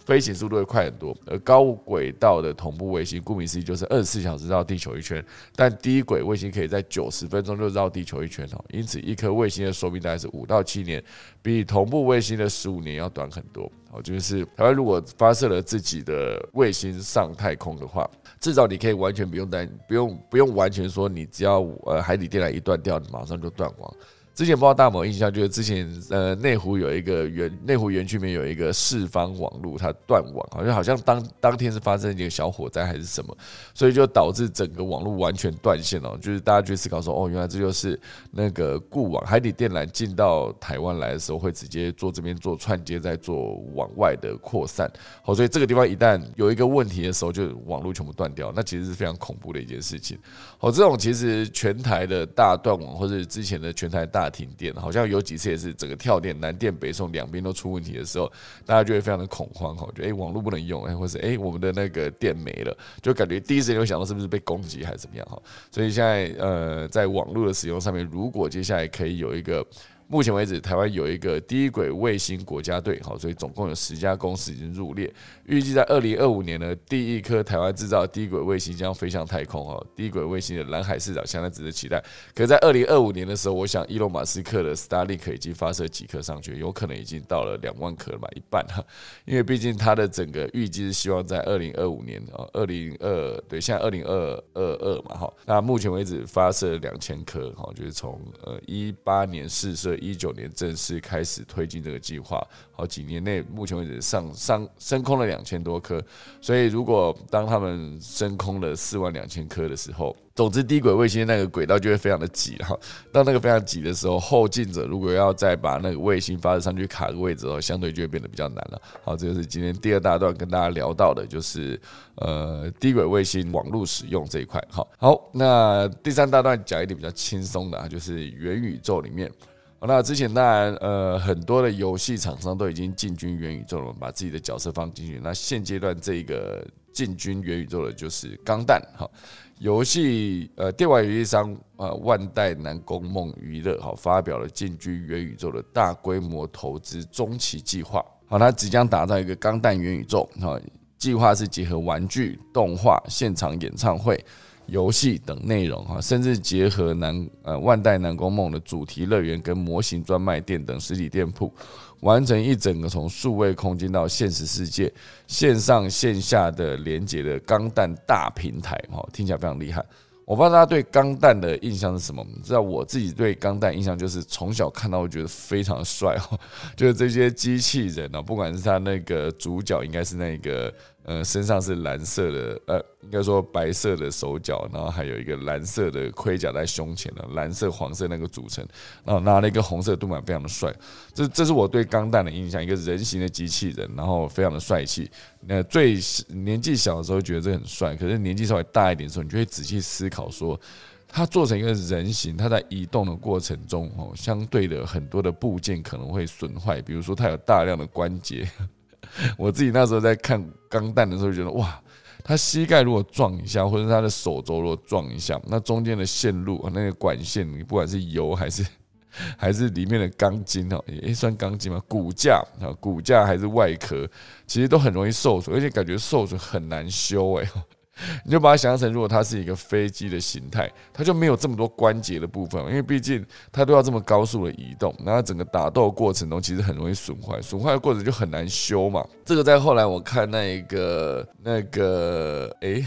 飞行速度会快很多。而高轨道的同步卫星，顾名思义就是二十四小时绕地球一圈，但低轨卫星可以在九十分钟就绕地球一圈哦。因此，一颗卫星的寿命大概是五到七年，比同步卫星的十五年要短很多。哦，就是台湾如果发射了自己的卫星上太空的话，至少你可以完全不用担，不用不用完全说你只要呃海底电缆一断掉，你马上就断网。之前不知道大某印象，就是之前呃内湖有一个园内湖园区里面有一个四方网路，它断网，好像好像当当天是发生一个小火灾还是什么，所以就导致整个网络完全断线哦。就是大家去思考说，哦，原来这就是那个固网海底电缆进到台湾来的时候，会直接做这边做串接，再做往外的扩散。好，所以这个地方一旦有一个问题的时候，就网络全部断掉，那其实是非常恐怖的一件事情。好，这种其实全台的大断网，或者之前的全台大停电，好像有几次也是整个跳电，南电北送两边都出问题的时候，大家就会非常的恐慌哈，觉得哎网络不能用，哎，或是哎我们的那个电没了，就感觉第一时间就想到是不是被攻击还是怎么样哈。所以现在呃在网络的使用上面，如果接下来可以有一个。目前为止，台湾有一个低轨卫星国家队，好，所以总共有十家公司已经入列。预计在二零二五年呢，第一颗台湾制造低轨卫星将飞向太空。哈，低轨卫星的蓝海市场相当值得期待。可在二零二五年的时候，我想伊隆马斯克的 Starlink 已经发射几颗上去，有可能已经到了两万颗了嘛，一半哈。因为毕竟它的整个预计是希望在二零二五年啊，二零二对，现在二零二二二嘛，哈。那目前为止发射两千颗，哈，就是从呃一八年试射。一九年正式开始推进这个计划，好几年内，目前为止上上升空了两千多颗，所以如果当他们升空了四万两千颗的时候。总之，低轨卫星那个轨道就会非常的挤哈。当那个非常挤的时候，后进者如果要再把那个卫星发射上去卡个位置哦，相对就会变得比较难了。好，这就是今天第二大段跟大家聊到的，就是呃低轨卫星网络使用这一块。好，好，那第三大段讲一点比较轻松的啊，就是元宇宙里面。那之前当然呃很多的游戏厂商都已经进军元宇宙了，把自己的角色放进去。那现阶段这个进军元宇宙的就是钢弹哈。游戏呃，电玩游戏商呃，万代南宫梦娱乐好发表了进军元宇宙的大规模投资中期计划。好，它即将打造一个钢弹元宇宙。好，计划是结合玩具、动画、现场演唱会、游戏等内容哈，甚至结合南呃万代南宫梦的主题乐园跟模型专卖店等实体店铺。完成一整个从数位空间到现实世界、线上线下的连接的钢弹大平台，哈，听起来非常厉害。我不知道大家对钢弹的印象是什么？知道我自己对钢弹印象就是从小看到，我觉得非常帅哦，就是这些机器人啊，不管是他那个主角，应该是那个。呃，身上是蓝色的，呃，应该说白色的手脚，然后还有一个蓝色的盔甲在胸前的，蓝色、黄色那个组成，然后拿了一个红色盾牌，非常的帅。这这是我对钢弹的印象，一个人形的机器人，然后非常的帅气。那最年纪小的时候觉得这很帅，可是年纪稍微大一点的时候，你就会仔细思考说，它做成一个人形，它在移动的过程中，哦，相对的很多的部件可能会损坏，比如说它有大量的关节。[laughs] 我自己那时候在看钢弹的时候，觉得哇，他膝盖如果撞一下，或者他的手肘如果撞一下，那中间的线路啊，那个管线，你不管是油还是 [laughs] 还是里面的钢筋哦，也算钢筋吗，骨架啊，骨架还是外壳，其实都很容易受损，而且感觉受损很难修哎。[laughs] 你就把它想象成，如果它是一个飞机的形态，它就没有这么多关节的部分，因为毕竟它都要这么高速的移动，然后整个打斗过程中其实很容易损坏，损坏的过程就很难修嘛。这个在后来我看那一个那个，哎，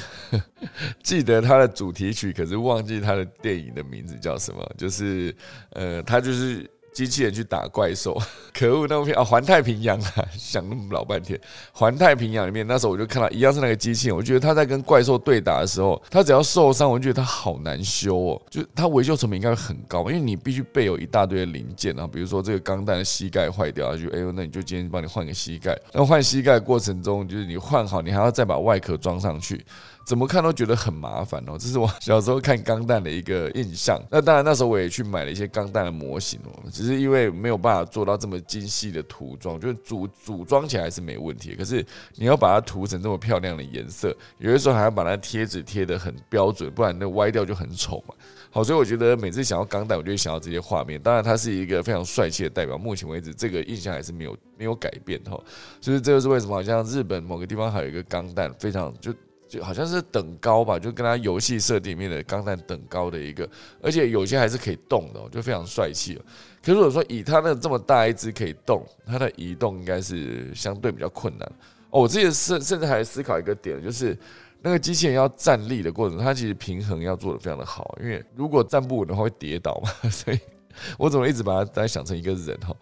[laughs] 记得它的主题曲，可是忘记它的电影的名字叫什么，就是呃，它就是。机器人去打怪兽，[laughs] 可恶！那部片啊，《环太平洋》啊，[laughs] 想那么老半天，《环太平洋》里面那时候我就看到一样是那个机器人，我觉得他在跟怪兽对打的时候，他只要受伤，我就觉得他好难修哦，就他维修成本应该会很高，因为你必须备有一大堆的零件啊，比如说这个钢弹的膝盖坏掉，就哎呦，那你就今天帮你换个膝盖。那换膝盖过程中，就是你换好，你还要再把外壳装上去。怎么看都觉得很麻烦哦。这是我小时候看钢弹的一个印象。那当然那时候我也去买了一些钢弹的模型哦，只是因为没有办法做到这么精细的涂装，就是组组装起来是没问题，可是你要把它涂成这么漂亮的颜色，有的时候还要把它贴纸贴的很标准，不然那歪掉就很丑嘛。好，所以我觉得每次想要钢弹，我就会想到这些画面。当然，它是一个非常帅气的代表。目前为止，这个印象还是没有没有改变哈。就是这就是为什么，好像日本某个地方还有一个钢弹，非常就就好像是等高吧，就跟它游戏设定里面的钢弹等高的一个，而且有些还是可以动的，就非常帅气了。可是如果说以它那这么大一只可以动，它的移动应该是相对比较困难。哦，我之前甚甚至还思考一个点，就是。那个机器人要站立的过程，它其实平衡要做的非常的好，因为如果站不稳的话会跌倒嘛，[laughs] 所以我怎么一直把它在想成一个人哈，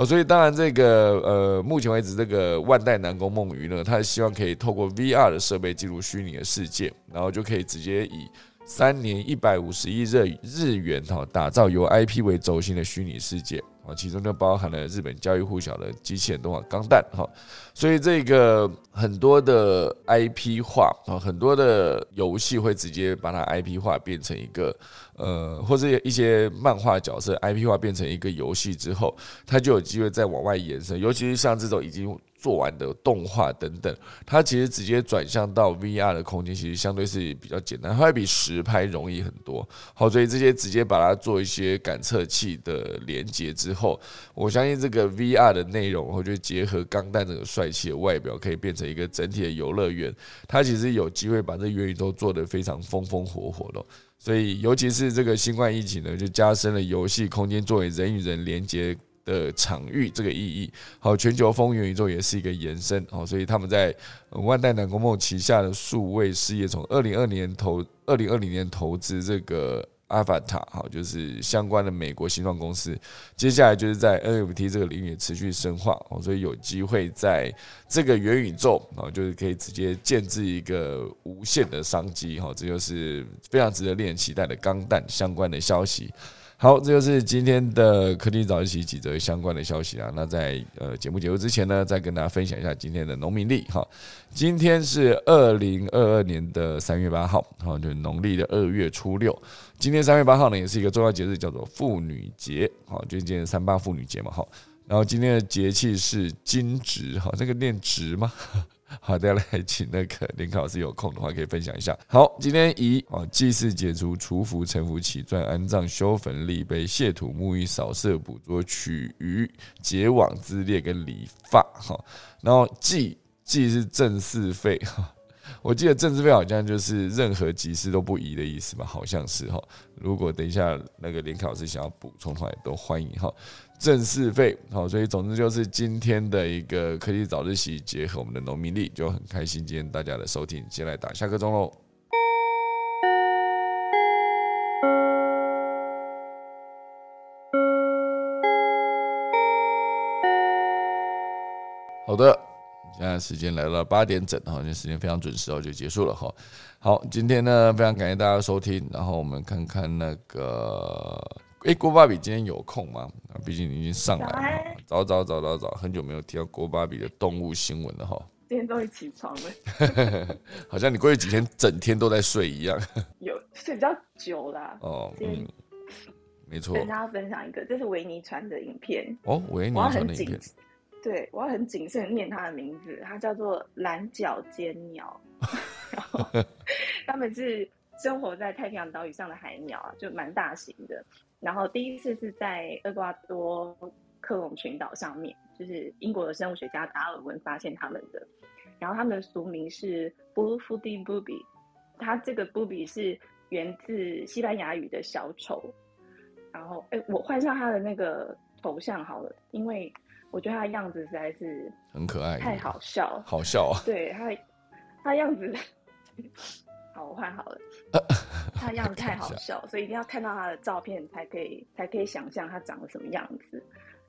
哦，所以当然这个呃，目前为止这个万代南宫梦鱼呢，它希望可以透过 VR 的设备进入虚拟的世界，然后就可以直接以三年一百五十亿日日元哈，打造由 IP 为轴心的虚拟世界。啊，其中就包含了日本家喻户晓的机器人动画《钢弹》哈，所以这个很多的 IP 化啊，很多的游戏会直接把它 IP 化变成一个呃，或者一些漫画角色 IP 化变成一个游戏之后，它就有机会再往外延伸，尤其是像这种已经。做完的动画等等，它其实直接转向到 VR 的空间，其实相对是比较简单，它比实拍容易很多。好，所以这些直接把它做一些感测器的连接之后，我相信这个 VR 的内容，我觉得结合钢弹这个帅气的外表，可以变成一个整体的游乐园。它其实有机会把这元宇宙做得非常风风火火的。所以，尤其是这个新冠疫情呢，就加深了游戏空间作为人与人连接。的场域这个意义，好，全球风元宇宙也是一个延伸，好，所以他们在万代南宫梦旗下的数位事业，从二零二年投二零二零年投资这个阿法塔，好，就是相关的美国新创公司，接下来就是在 NFT 这个领域持续深化，哦，所以有机会在这个元宇宙，啊，就是可以直接建制一个无限的商机，哈，这就是非常值得令人期待的钢弹相关的消息。好，这就是今天的科技早一起几则相关的消息啊。那在呃节目结束之前呢，再跟大家分享一下今天的农民历哈。今天是二零二二年的三月八号，好，就是农历的二月初六。今天三月八号呢，也是一个重要节日，叫做妇女节，好，就是今天三八妇女节嘛，好。然后今天的节气是惊蛰，哈，这个念值吗？[laughs] 好的，来请那个林考老师有空的话可以分享一下。好，今天以啊祭祀解除除福成福起钻安葬修坟立碑卸土沐浴扫射捕捉取鱼结网之列跟理发哈，然后祭祭是正式费哈，我记得正四废好像就是任何集事都不宜的意思吧，好像是哈。如果等一下那个林考老师想要补充的话，都欢迎哈。正式费好，所以总之就是今天的一个科技早自习结合我们的农民力，就很开心。今天大家的收听，先来打下个钟喽。好的，现在时间来到八点整，哈，这时间非常准时哦，就结束了哈。好，今天呢非常感谢大家收听，然后我们看看那个。哎，郭芭比今天有空吗？啊，毕竟你已经上来了，早早早早早，很久没有提到郭芭比的动物新闻了哈。今天终于起床了，[laughs] 好像你过去几天整天都在睡一样。[laughs] 有睡比较久啦。哦，嗯，没错。跟大家分享一个，这是维尼传的影片。哦，维尼传的影片。对，我要很谨慎念它的名字，它叫做蓝角尖鸟。[laughs] 然后他们是生活在太平洋岛屿上的海鸟啊，就蛮大型的。然后第一次是在厄瓜多克隆群岛上面，就是英国的生物学家达尔文发现他们的。然后他们的俗名是 Blue-footed booby，它这个 booby 是源自西班牙语的小丑。然后，哎，我换上它的那个头像好了，因为我觉得他的样子实在是很可爱，太好笑，好笑啊！对他，他样子。好，我换好了。他样子太好笑，所以一定要看到他的照片才可以，才可以想象他长得什么样子。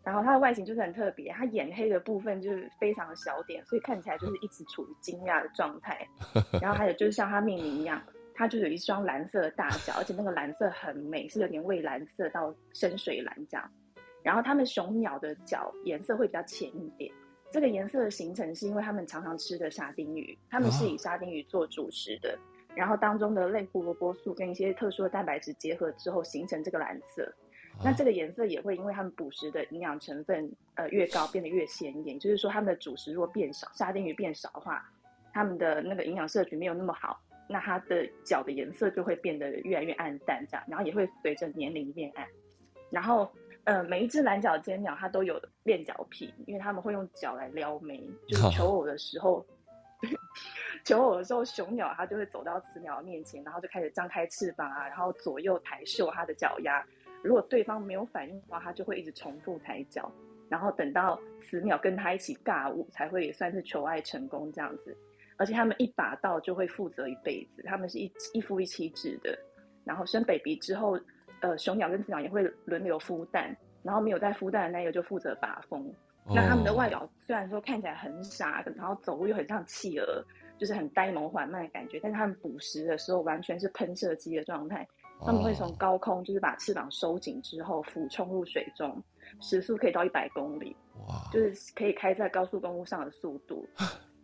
然后他的外形就是很特别，他眼黑的部分就是非常的小点，所以看起来就是一直处于惊讶的状态。[laughs] 然后还有就是像他命名一样，他就有一双蓝色的大脚，而且那个蓝色很美，是有点蔚蓝色到深水蓝这样。然后他们雄鸟的脚颜色会比较浅一点，这个颜色的形成是因为他们常常吃的沙丁鱼，他们是以沙丁鱼做主食的。然后当中的类胡萝卜素跟一些特殊的蛋白质结合之后，形成这个蓝色。那这个颜色也会因为它们捕食的营养成分呃越高，变得越鲜艳。就是说，它们的主食如果变少，沙丁鱼变少的话，它们的那个营养摄取没有那么好，那它的脚的颜色就会变得越来越暗淡，这样，然后也会随着年龄变暗。然后，呃，每一只蓝脚尖鸟它都有练脚癖，因为它们会用脚来撩妹，就是求偶的时候。求偶的时候，[laughs] 雄鸟它就会走到雌鸟面前，然后就开始张开翅膀啊，然后左右抬秀它的脚丫。如果对方没有反应的话，它就会一直重复抬脚，然后等到雌鸟跟它一起尬舞，才会也算是求爱成功这样子。而且他们一把到就会负责一辈子，他们是一一夫一妻制的。然后生 baby 之后，呃，雄鸟跟雌鸟也会轮流孵蛋，然后没有在孵蛋的那个就负责把风。那它们的外表虽然说看起来很傻，然后走路又很像企鹅，就是很呆萌缓慢的感觉，但是它们捕食的时候完全是喷射机的状态。他们会从高空就是把翅膀收紧之后俯冲入水中，时速可以到一百公里，哇，就是可以开在高速公路上的速度。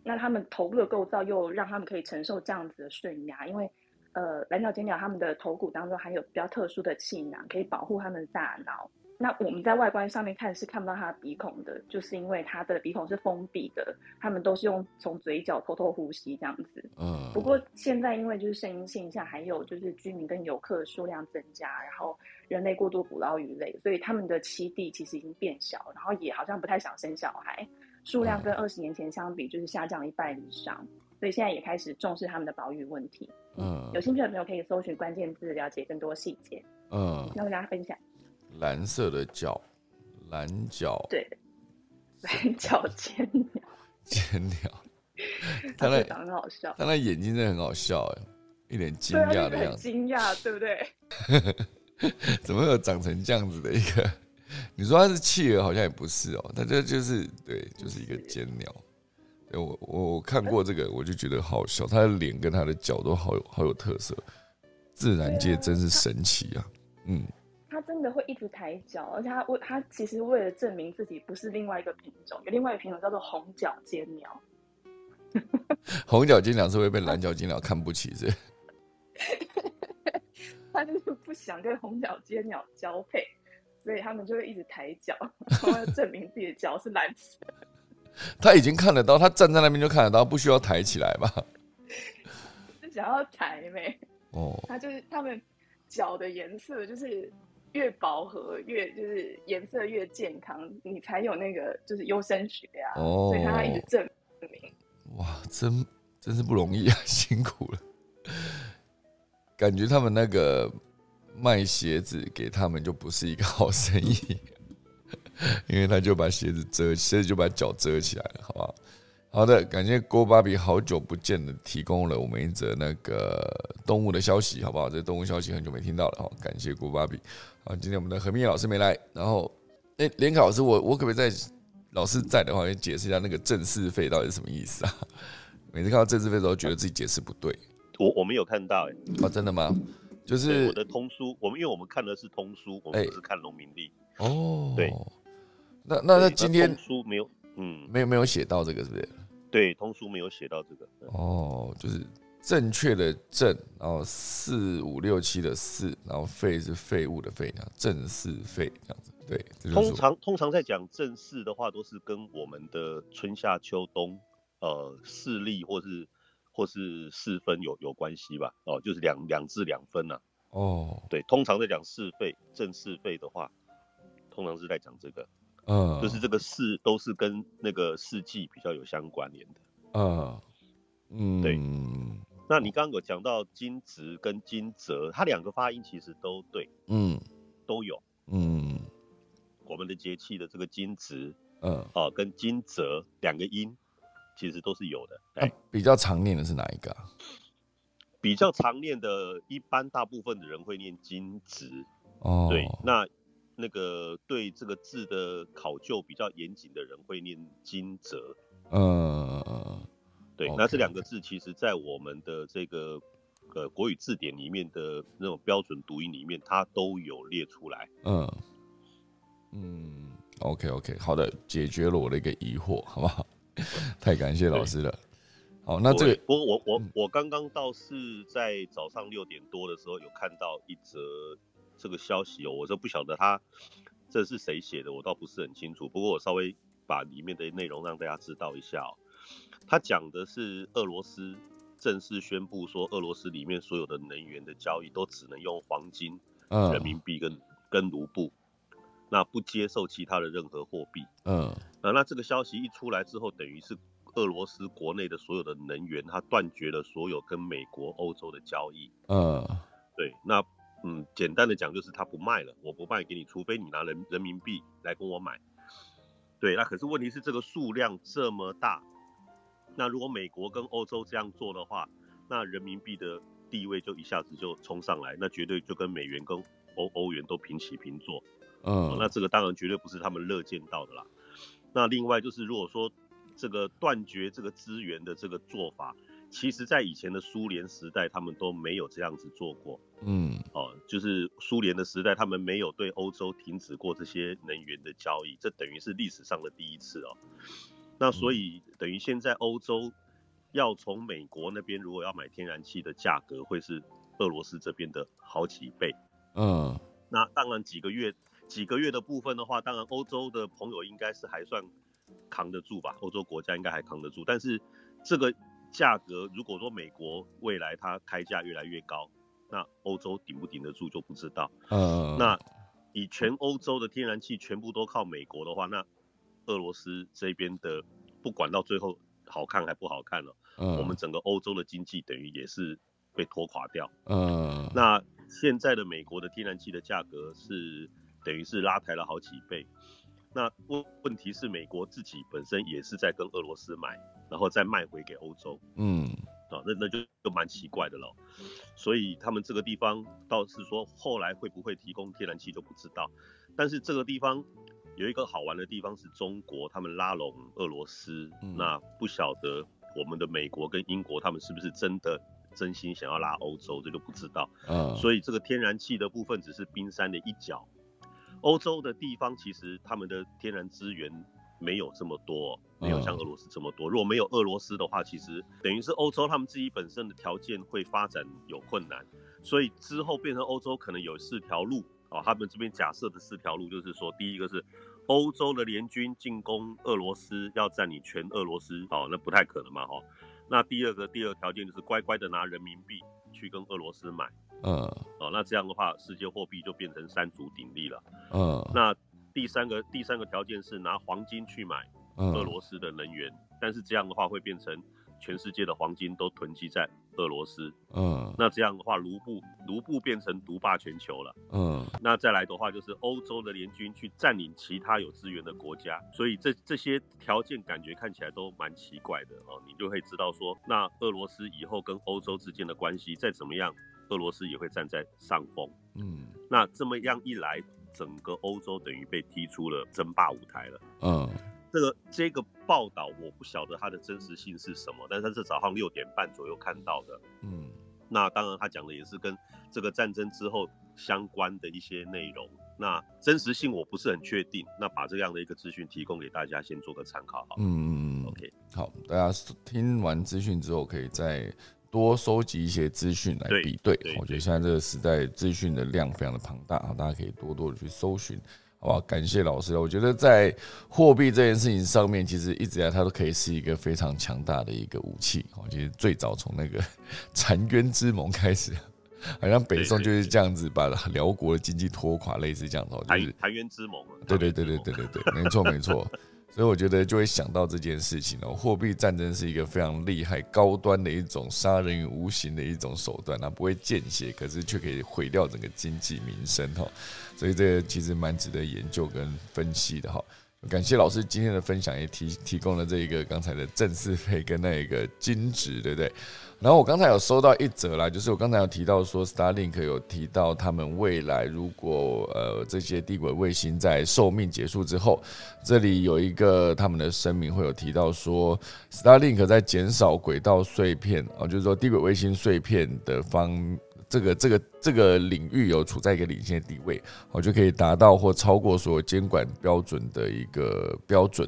那他们头部的构造又让他们可以承受这样子的顺压，因为呃蓝角尖鸟它们的头骨当中含有比较特殊的气囊，可以保护它们的大脑。那我们在外观上面看是看不到它的鼻孔的，就是因为它的鼻孔是封闭的，它们都是用从嘴角偷偷呼吸这样子。嗯。不过现在因为就是声音现象，还有就是居民跟游客数量增加，然后人类过度捕捞鱼类，所以它们的栖地其实已经变小，然后也好像不太想生小孩，数量跟二十年前相比就是下降一半以上，所以现在也开始重视他们的保育问题。嗯。有兴趣的朋友可以搜寻关键字了解更多细节。嗯。那跟大家分享。蓝色的脚，蓝脚，对，蓝脚 [laughs] 尖鸟，[laughs] 尖鸟，它那长很好笑，它那眼睛真的很好笑哎，一脸惊讶的样子，惊讶对不对？[laughs] 怎么有长成这样子的一个？你说它是企鹅，好像也不是哦，它这就是对，就是一个尖鸟。我我我看过这个，我就觉得好笑，他的脸跟他的脚都好有好有特色，自然界真是神奇啊，嗯。他真的会一直抬脚，而且他为他其实为了证明自己不是另外一个品种，有另外一个品种叫做红脚尖鸟。[laughs] 红脚尖鸟是会被蓝脚尖鸟看不起，是？[laughs] 他就是不想跟红脚尖鸟交配，所以他们就会一直抬脚，然后证明自己的脚是蓝色。[laughs] 他已经看得到，他站在那边就看得到，不需要抬起来吧？是想要抬没？哦，他就是他们脚的颜色就是。越饱和越就是颜色越健康，你才有那个就是优生学呀。哦，所以他一直证明。哇，真真是不容易啊，[laughs] 辛苦了。感觉他们那个卖鞋子给他们就不是一个好生意，因为他就把鞋子遮，鞋子就把脚遮起来了，好不好？好的，感谢郭芭比好久不见的提供了我们一则那个动物的消息，好不好？这动物消息很久没听到了，好，感谢郭芭比。啊，今天我们的何明老师没来，然后，哎，联考老师，我我可不可以在老师在的话，也解释一下那个正式费到底是什么意思啊？每次看到正式费的时候觉得自己解释不对。我我没有看到，哎，哦，真的吗？就是我的通书，我们因为我们看的是通书，我们不是看农民历。哦，对。那那那今天通书没有，嗯，没有没有写到这个，是不是？对，通书没有写到这个。哦，就是。正确的正，然后四五六七的四，然后废是废物的废，正四废这样子。对，通常通常在讲正四的话，都是跟我们的春夏秋冬，呃，四立或是或是四分有有关系吧？哦，就是两两至两分呐。哦，对，通常在讲四废正四废的话，通常是在讲这个，嗯，就是这个四都是跟那个四季比较有相关联的。嗯嗯，对。那你刚刚有讲到金泽跟金泽，它两个发音其实都对，嗯，都有，嗯，我们的节气的这个金泽，嗯，哦，跟金泽两个音其实都是有的。哎，比较常念的是哪一个？比较常念的，一般大部分的人会念金泽。哦，对，那那个对这个字的考究比较严谨的人会念金泽。嗯。对，那这两个字其实，在我们的这个呃国语字典里面的那种标准读音里面，它都有列出来。嗯嗯，OK OK，好的，解决了我的一个疑惑，好不好？[laughs] 太感谢老师了。好，那这个不过我我我刚刚倒是在早上六点多的时候有看到一则这个消息哦，我都不晓得他这是谁写的，我倒不是很清楚。不过我稍微把里面的内容让大家知道一下哦。他讲的是俄罗斯正式宣布说，俄罗斯里面所有的能源的交易都只能用黄金、人民币跟跟卢布，那不接受其他的任何货币。嗯，啊，那这个消息一出来之后，等于是。俄罗斯国内的所有的能源，它断绝了所有跟美国、欧洲的交易。嗯，对，那嗯，简单的讲就是他不卖了，我不卖给你，除非你拿人人民币来跟我买。对，那可是问题是这个数量这么大，那如果美国跟欧洲这样做的话，那人民币的地位就一下子就冲上来，那绝对就跟美元跟欧欧元都平起平坐。嗯，那这个当然绝对不是他们乐见到的啦。那另外就是如果说。这个断绝这个资源的这个做法，其实在以前的苏联时代，他们都没有这样子做过。嗯，哦，就是苏联的时代，他们没有对欧洲停止过这些能源的交易，这等于是历史上的第一次哦。那所以等于现在欧洲要从美国那边如果要买天然气的价格，会是俄罗斯这边的好几倍。嗯，那当然几个月几个月的部分的话，当然欧洲的朋友应该是还算。扛得住吧？欧洲国家应该还扛得住，但是这个价格，如果说美国未来它开价越来越高，那欧洲顶不顶得住就不知道。嗯，那以全欧洲的天然气全部都靠美国的话，那俄罗斯这边的不管到最后好看还不好看了，嗯，我们整个欧洲的经济等于也是被拖垮掉。嗯，那现在的美国的天然气的价格是等于是拉抬了好几倍。那问问题是，美国自己本身也是在跟俄罗斯买，然后再卖回给欧洲。嗯，啊，那那就就蛮奇怪的了。所以他们这个地方倒是说，后来会不会提供天然气就不知道。但是这个地方有一个好玩的地方是中国，他们拉拢俄罗斯。那不晓得我们的美国跟英国，他们是不是真的真心想要拉欧洲，这就不知道。嗯，所以这个天然气的部分只是冰山的一角。欧洲的地方其实他们的天然资源没有这么多，没有像俄罗斯这么多。如果没有俄罗斯的话，其实等于是欧洲他们自己本身的条件会发展有困难，所以之后变成欧洲可能有四条路啊。他们这边假设的四条路就是说，第一个是欧洲的联军进攻俄罗斯，要占领全俄罗斯，哦，那不太可能嘛，哈。那第二个第二条件就是乖乖的拿人民币去跟俄罗斯买。嗯，哦，那这样的话，世界货币就变成三足鼎立了。嗯，那第三个第三个条件是拿黄金去买俄罗斯的能源，但是这样的话会变成全世界的黄金都囤积在俄罗斯。嗯，那这样的话，卢布卢布变成独霸全球了。嗯，那再来的话就是欧洲的联军去占领其他有资源的国家，所以这这些条件感觉看起来都蛮奇怪的哦。你就会知道说，那俄罗斯以后跟欧洲之间的关系再怎么样。俄罗斯也会站在上风，嗯，那这么样一来，整个欧洲等于被踢出了争霸舞台了，嗯，这个这个报道我不晓得它的真实性是什么，但是是早上六点半左右看到的，嗯，那当然他讲的也是跟这个战争之后相关的一些内容，那真实性我不是很确定，那把这样的一个资讯提供给大家，先做个参考，好，嗯嗯嗯，OK，好，大家听完资讯之后可以再。多收集一些资讯来比对，我觉得现在这个时代资讯的量非常的庞大啊，大家可以多多的去搜寻，好吧？感谢老师，我觉得在货币这件事情上面，其实一直以来它都可以是一个非常强大的一个武器。我觉得最早从那个 [laughs] 澶渊之盟开始，好像北宋就是这样子把辽国的经济拖垮，类似这样子。澶澶渊之盟，对对对对对对对，没错没错。所以我觉得就会想到这件事情哦，货币战争是一个非常厉害、高端的一种杀人于无形的一种手段，它不会见血，可是却可以毁掉整个经济民生哈。所以这个其实蛮值得研究跟分析的哈。感谢老师今天的分享，也提提供了这一个刚才的正式费跟那一个金值，对不对？然后我刚才有收到一则啦，就是我刚才有提到说，Starlink 有提到他们未来如果呃这些地轨卫星在寿命结束之后，这里有一个他们的声明会有提到说，Starlink 在减少轨道碎片啊，就是说地轨卫星碎片的方这个这个这个领域有处在一个领先地位，我就可以达到或超过所有监管标准的一个标准。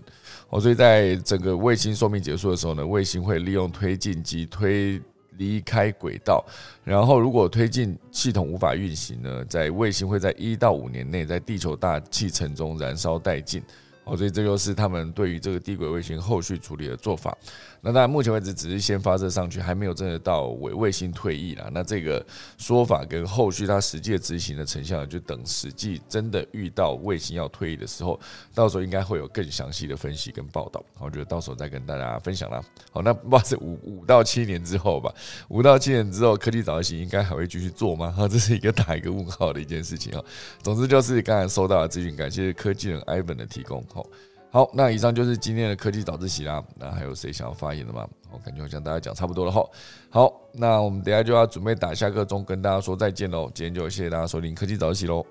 哦，所以在整个卫星寿命结束的时候呢，卫星会利用推进机推离开轨道，然后如果推进系统无法运行呢，在卫星会在一到五年内在地球大气层中燃烧殆尽。哦，所以这就是他们对于这个低轨卫星后续处理的做法。那当然，目前为止只是先发射上去，还没有真的到卫卫星退役啦。那这个说法跟后续它实际的执行的成效，就等实际真的遇到卫星要退役的时候，到时候应该会有更详细的分析跟报道。我觉得到时候再跟大家分享啦。好，那不知道是五五到七年之后吧，五到七年之后，科技早起应该还会继续做吗？哈，[laughs] 这是一个打一个问号的一件事情啊。总之就是刚才收到的资讯，感谢科技人 Ivan 的提供。好。好，那以上就是今天的科技早自习啦。那还有谁想要发言的吗？我感觉好像大家讲差不多了哈。好，那我们等下就要准备打下课钟，跟大家说再见喽。今天就谢谢大家收听科技早自习喽。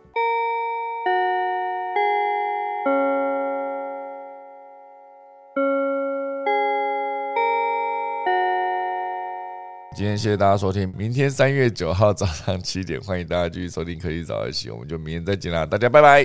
今天谢谢大家收听，明天三月九号早上七点，欢迎大家继续收听科技早自习，我们就明天再见啦，大家拜拜。